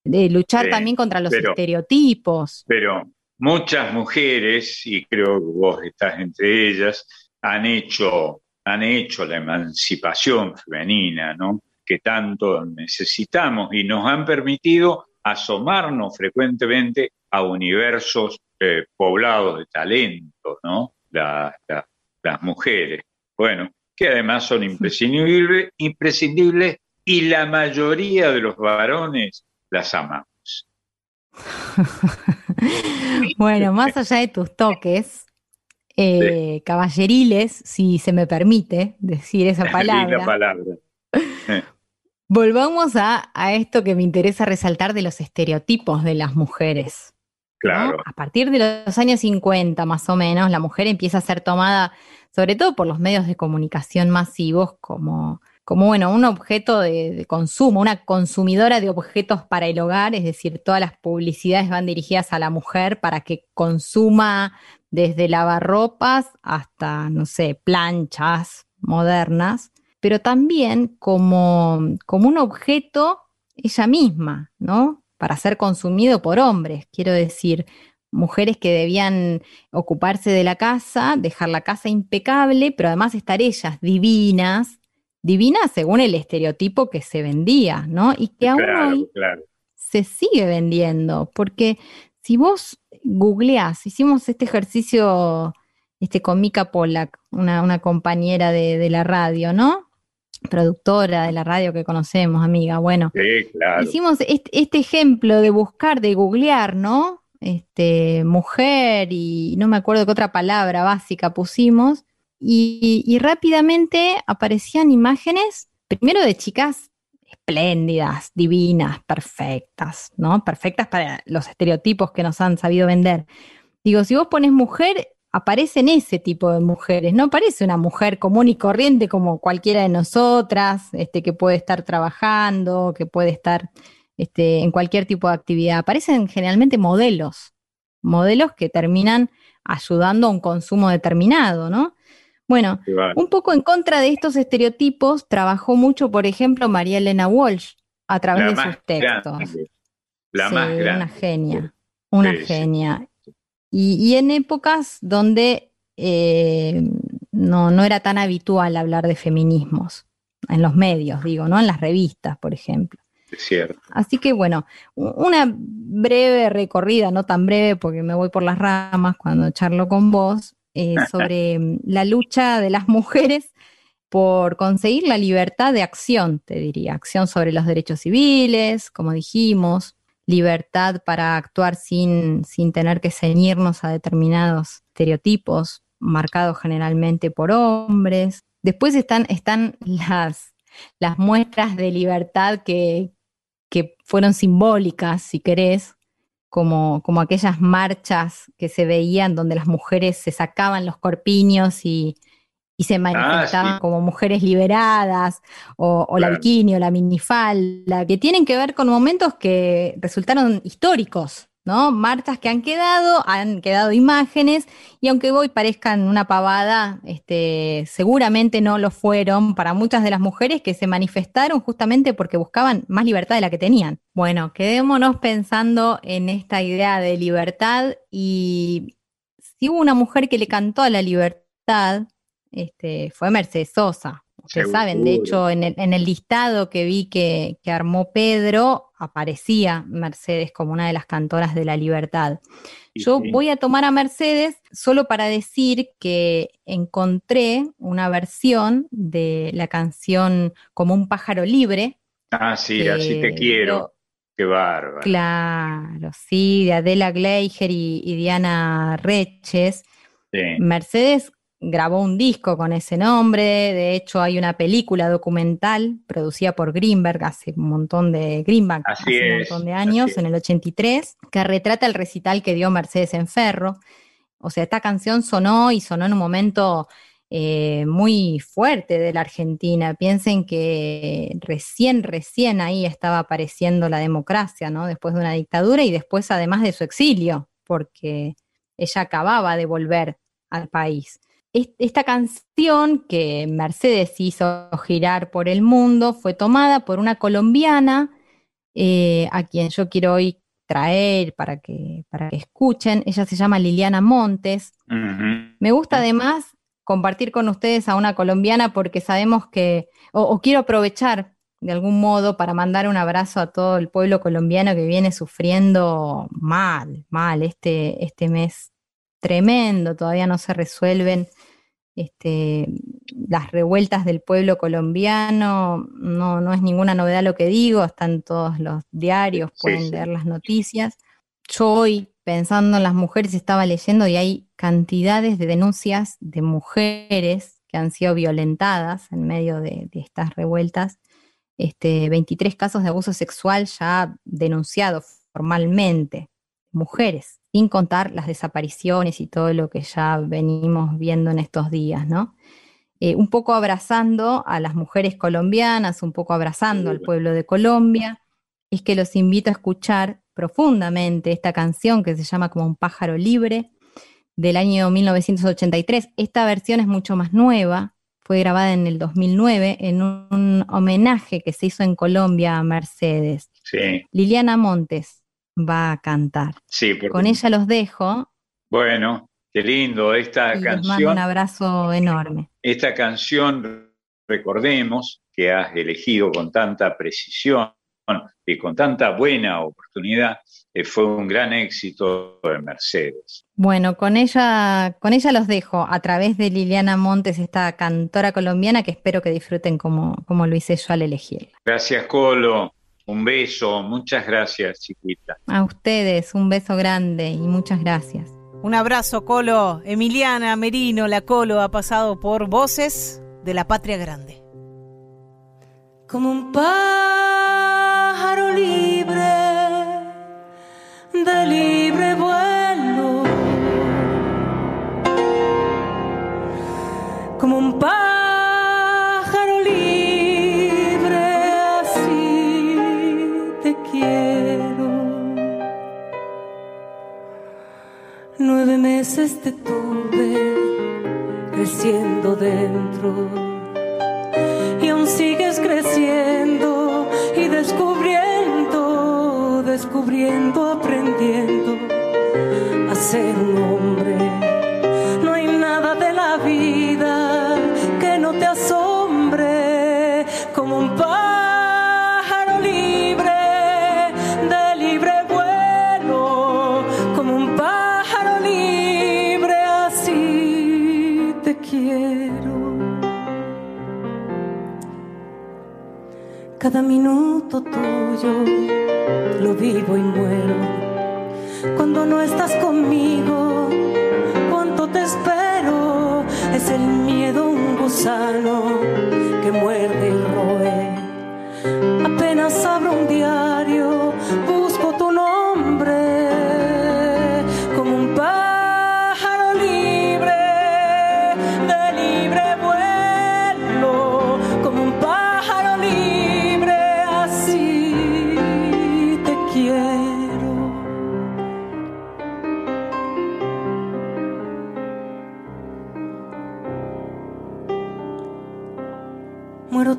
De luchar también contra los estereotipos. Pero muchas mujeres, y creo que vos estás entre ellas, han hecho, han hecho la emancipación femenina, ¿no? Que tanto necesitamos y nos han permitido asomarnos frecuentemente a universos eh, poblados de talento, ¿no? Las mujeres. Bueno, que además son imprescindibles, imprescindibles y la mayoría de los varones las amamos. bueno, más allá de tus toques, eh, caballeriles, si se me permite decir esa palabra. palabra. Volvamos a, a, esto que me interesa resaltar de los estereotipos de las mujeres. A partir de los años 50 más o menos, la mujer empieza a ser tomada, sobre todo por los medios de comunicación masivos, como, como bueno, un objeto de, consumo, una consumidora de objetos para el hogar, es decir, todas las publicidades van dirigidas a la mujer para que consuma desde lavarropas hasta, no sé, planchas modernas, pero también como, como un objeto ella misma, ¿no? Para ser consumido por hombres, quiero decir, mujeres que debían ocuparse de la casa, dejar la casa impecable, pero además estar ellas divinas, divinas según el estereotipo que se vendía, ¿no? Y que aún hoy se sigue vendiendo, porque si vos googleás, hicimos este ejercicio este, con Mika Pollack, una, compañera de la radio, ¿no? Productora de la radio que conocemos, amiga. Bueno, hicimos este, ejemplo de buscar, de googlear, ¿no? Este, mujer y no me acuerdo qué otra palabra básica pusimos. Y, rápidamente aparecían imágenes, primero de chicas espléndidas, divinas, perfectas, ¿no? Perfectas para los estereotipos que nos han sabido vender. Digo, si vos pones mujer, aparecen ese tipo de mujeres, no aparece una mujer común y corriente como cualquiera de nosotras, este, que puede estar trabajando, que puede estar este, en cualquier tipo de actividad. Aparecen generalmente modelos, modelos que terminan ayudando a un consumo determinado, ¿no? Bueno, un poco en contra de estos estereotipos trabajó mucho, por ejemplo, María Elena Walsh a través de sus textos. La más grande. Una genia, una genia. Y, en épocas donde eh, no, no era tan habitual hablar de feminismos, en los medios, digo, ¿no? En las revistas, por ejemplo. Es cierto. Así que bueno, una breve recorrida, no tan breve porque me voy por las ramas cuando charlo con vos, eh, sobre mm, la lucha de las mujeres por conseguir la libertad de acción, te diría, acción sobre los derechos civiles, como dijimos, libertad para actuar sin, sin tener que ceñirnos a determinados estereotipos marcados generalmente por hombres. Después están, están las, las muestras de libertad que, que fueron simbólicas, si querés, como, como aquellas marchas que se veían donde las mujeres se sacaban los corpiños y, y se ah, manifestaban como mujeres liberadas, o, la bikini o la minifalda, que tienen que ver con momentos que resultaron históricos, ¿no? Marchas que han quedado, han quedado imágenes, y aunque hoy parezcan una pavada, este, seguramente no lo fueron para muchas de las mujeres que se manifestaron justamente porque buscaban más libertad de la que tenían. Bueno, quedémonos pensando en esta idea de libertad y si hubo una mujer que le cantó a la libertad, este, fue Mercedes Sosa. Ustedes saben, de hecho, en el, listado que vi que, armó Pedro, aparecía Mercedes como una de las cantoras de la libertad. Yo voy a tomar a Mercedes solo para decir que encontré una versión de la canción Como un pájaro libre. Ah, sí, así te quiero. Qué bárbaro. Claro, sí, de Adela Gleicher y, Diana Reches. Mercedes grabó un disco con ese nombre, de hecho hay una película documental producida por Greenberg hace un montón de Greenberg, hace un montón de años, en el 83, que retrata el recital que dio Mercedes en Ferro. O sea, esta canción sonó y sonó en un momento eh, muy fuerte de la Argentina. Piensen que recién, recién ahí estaba apareciendo la democracia, ¿no? Después de una dictadura y después además de su exilio, porque ella acababa de volver al país esta canción que Mercedes hizo girar por el mundo fue tomada por una colombiana eh, a quien yo quiero hoy traer para que, para que escuchen. Ella se llama Liliana Montes. Me gusta además compartir con ustedes a una colombiana porque sabemos que, o, quiero aprovechar de algún modo para mandar un abrazo a todo el pueblo colombiano que viene sufriendo mal, mal este, este mes tremendo, todavía no se resuelven este, las revueltas del pueblo colombiano, no, no es ninguna novedad lo que digo, están todos los diarios, pueden leer las noticias. Yo hoy, pensando en las mujeres, estaba leyendo y hay cantidades de denuncias de mujeres que han sido violentadas en medio de, estas revueltas. Este, 23 casos de abuso sexual ya denunciados formalmente, mujeres sin contar las desapariciones y todo lo que ya venimos viendo en estos días, ¿no? Eh, un poco abrazando a las mujeres colombianas, un poco abrazando al pueblo de Colombia, es que los invito a escuchar profundamente esta canción que se llama como un pájaro libre del año 1983. Esta versión es mucho más nueva, fue grabada en el 2009 en un homenaje que se hizo en Colombia a Mercedes. Liliana Montes va a cantar. Sí, Con ella los dejo. Bueno, qué lindo esta canción. Les mando un abrazo enorme. Esta canción, recordemos que has elegido con tanta precisión y con tanta buena oportunidad, eh, fue un gran éxito de Mercedes. Bueno, con ella, con ella los dejo a través de Liliana Montes, esta cantora colombiana que espero que disfruten como, como lo hice yo al elegirla. Gracias, Colo. Un beso, muchas gracias, chiquita. A ustedes, un beso grande y muchas gracias. Un abrazo, Colo. Emiliana Merino, la Colo, ha pasado por Voces de la Patria Grande. Como un pájaro libre, de libre vuelo. Como un pájaro. veces tuve creciendo dentro. Y aún sigues creciendo y descubriendo, descubriendo, aprendiendo a ser un hombre. Cada minuto tuyo lo vivo y muero. Cuando no estás conmigo, cuánto te espero, es el miedo un gusano que muerde y roe. Apenas abro un diario,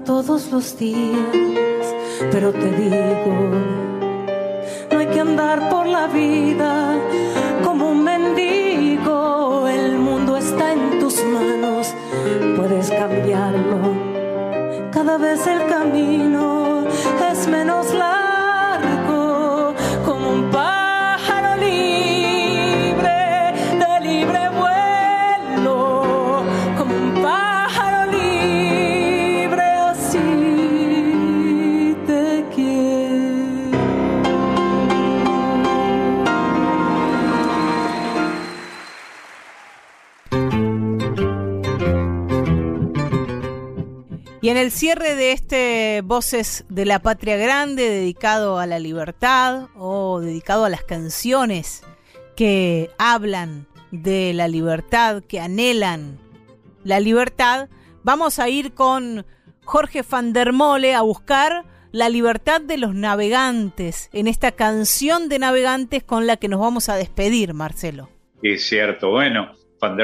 todos los días, pero te digo, no hay que andar por la vida como un mendigo. El mundo está en tus manos, puedes cambiarlo. Cada vez el camino es menos largo, en el cierre de este Voces de la Patria Grande, dedicado a la libertad o dedicado a las canciones que hablan de la libertad, que anhelan la libertad, vamos a ir con Jorge van der Mole a buscar la libertad de los navegantes en esta canción de navegantes con la que nos vamos a despedir, Marcelo. Es cierto, bueno, Van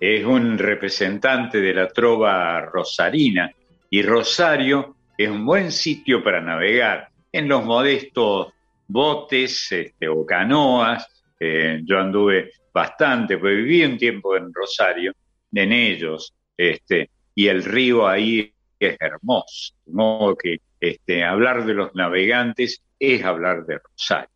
es un representante de la trova rosarina y Rosario es un buen sitio para navegar en los modestos botes este, o canoas. Eh, yo anduve bastante, pues viví un tiempo en Rosario, en ellos, este, y el río ahí es hermoso. De modo que este, hablar de los navegantes es hablar de Rosario.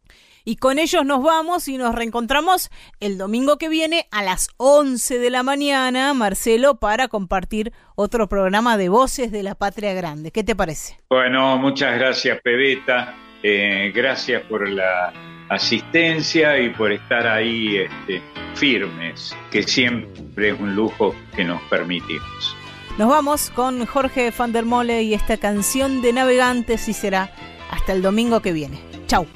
Y con ellos nos vamos y nos reencontramos el domingo que viene a las 11 de la mañana, Marcelo, para compartir otro programa de Voces de la Patria Grande. ¿Qué te parece? Bueno, muchas gracias, Pebeta. Eh, gracias por la asistencia y por estar ahí este, firmes, que siempre es un lujo que nos permitimos. Nos vamos con Jorge van der Mole y esta canción de Navegantes y será hasta el domingo que viene. Chau.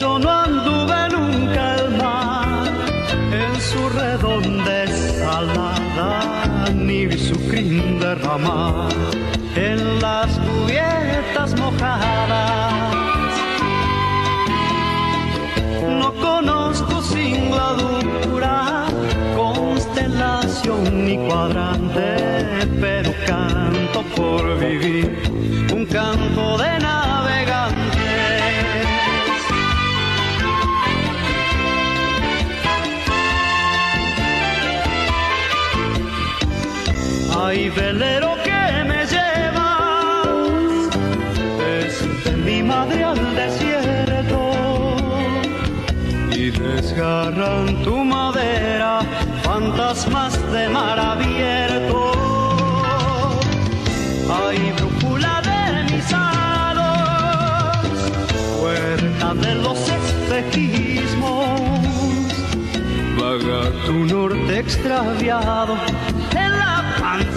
Yo no anduve nunca al mar en su redonda salada, ni vi su crin derramar en las cubiertas mojadas. No conozco singladura, constelación ni cuadrante, pero canto por vivir un canto de navegantes. Ay, velero que me llevas desde mi madre al desierto y desgarran tu madera fantasmas de mar abierto. Ay, brújula de mis hados, puerta de los espejismos, vaga tu norte extraviado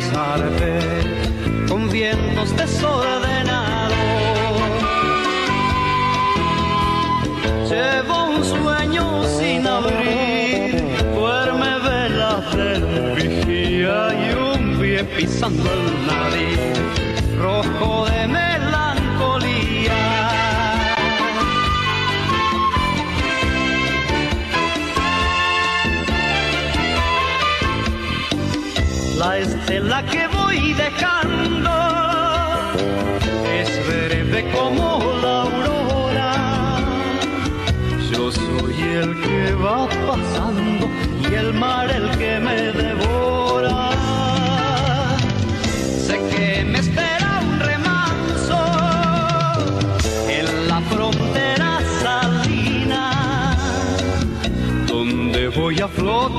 zarpé con vientos desordenados. Llevo un sueño sin abrir, duerme velas de vigía y un pie pisando el nariz, La estela que voy dejando es breve como la aurora. Yo soy el que va pasando y el mar el que me devora. Sé que me espera un remanso en la frontera salina, donde voy a flotar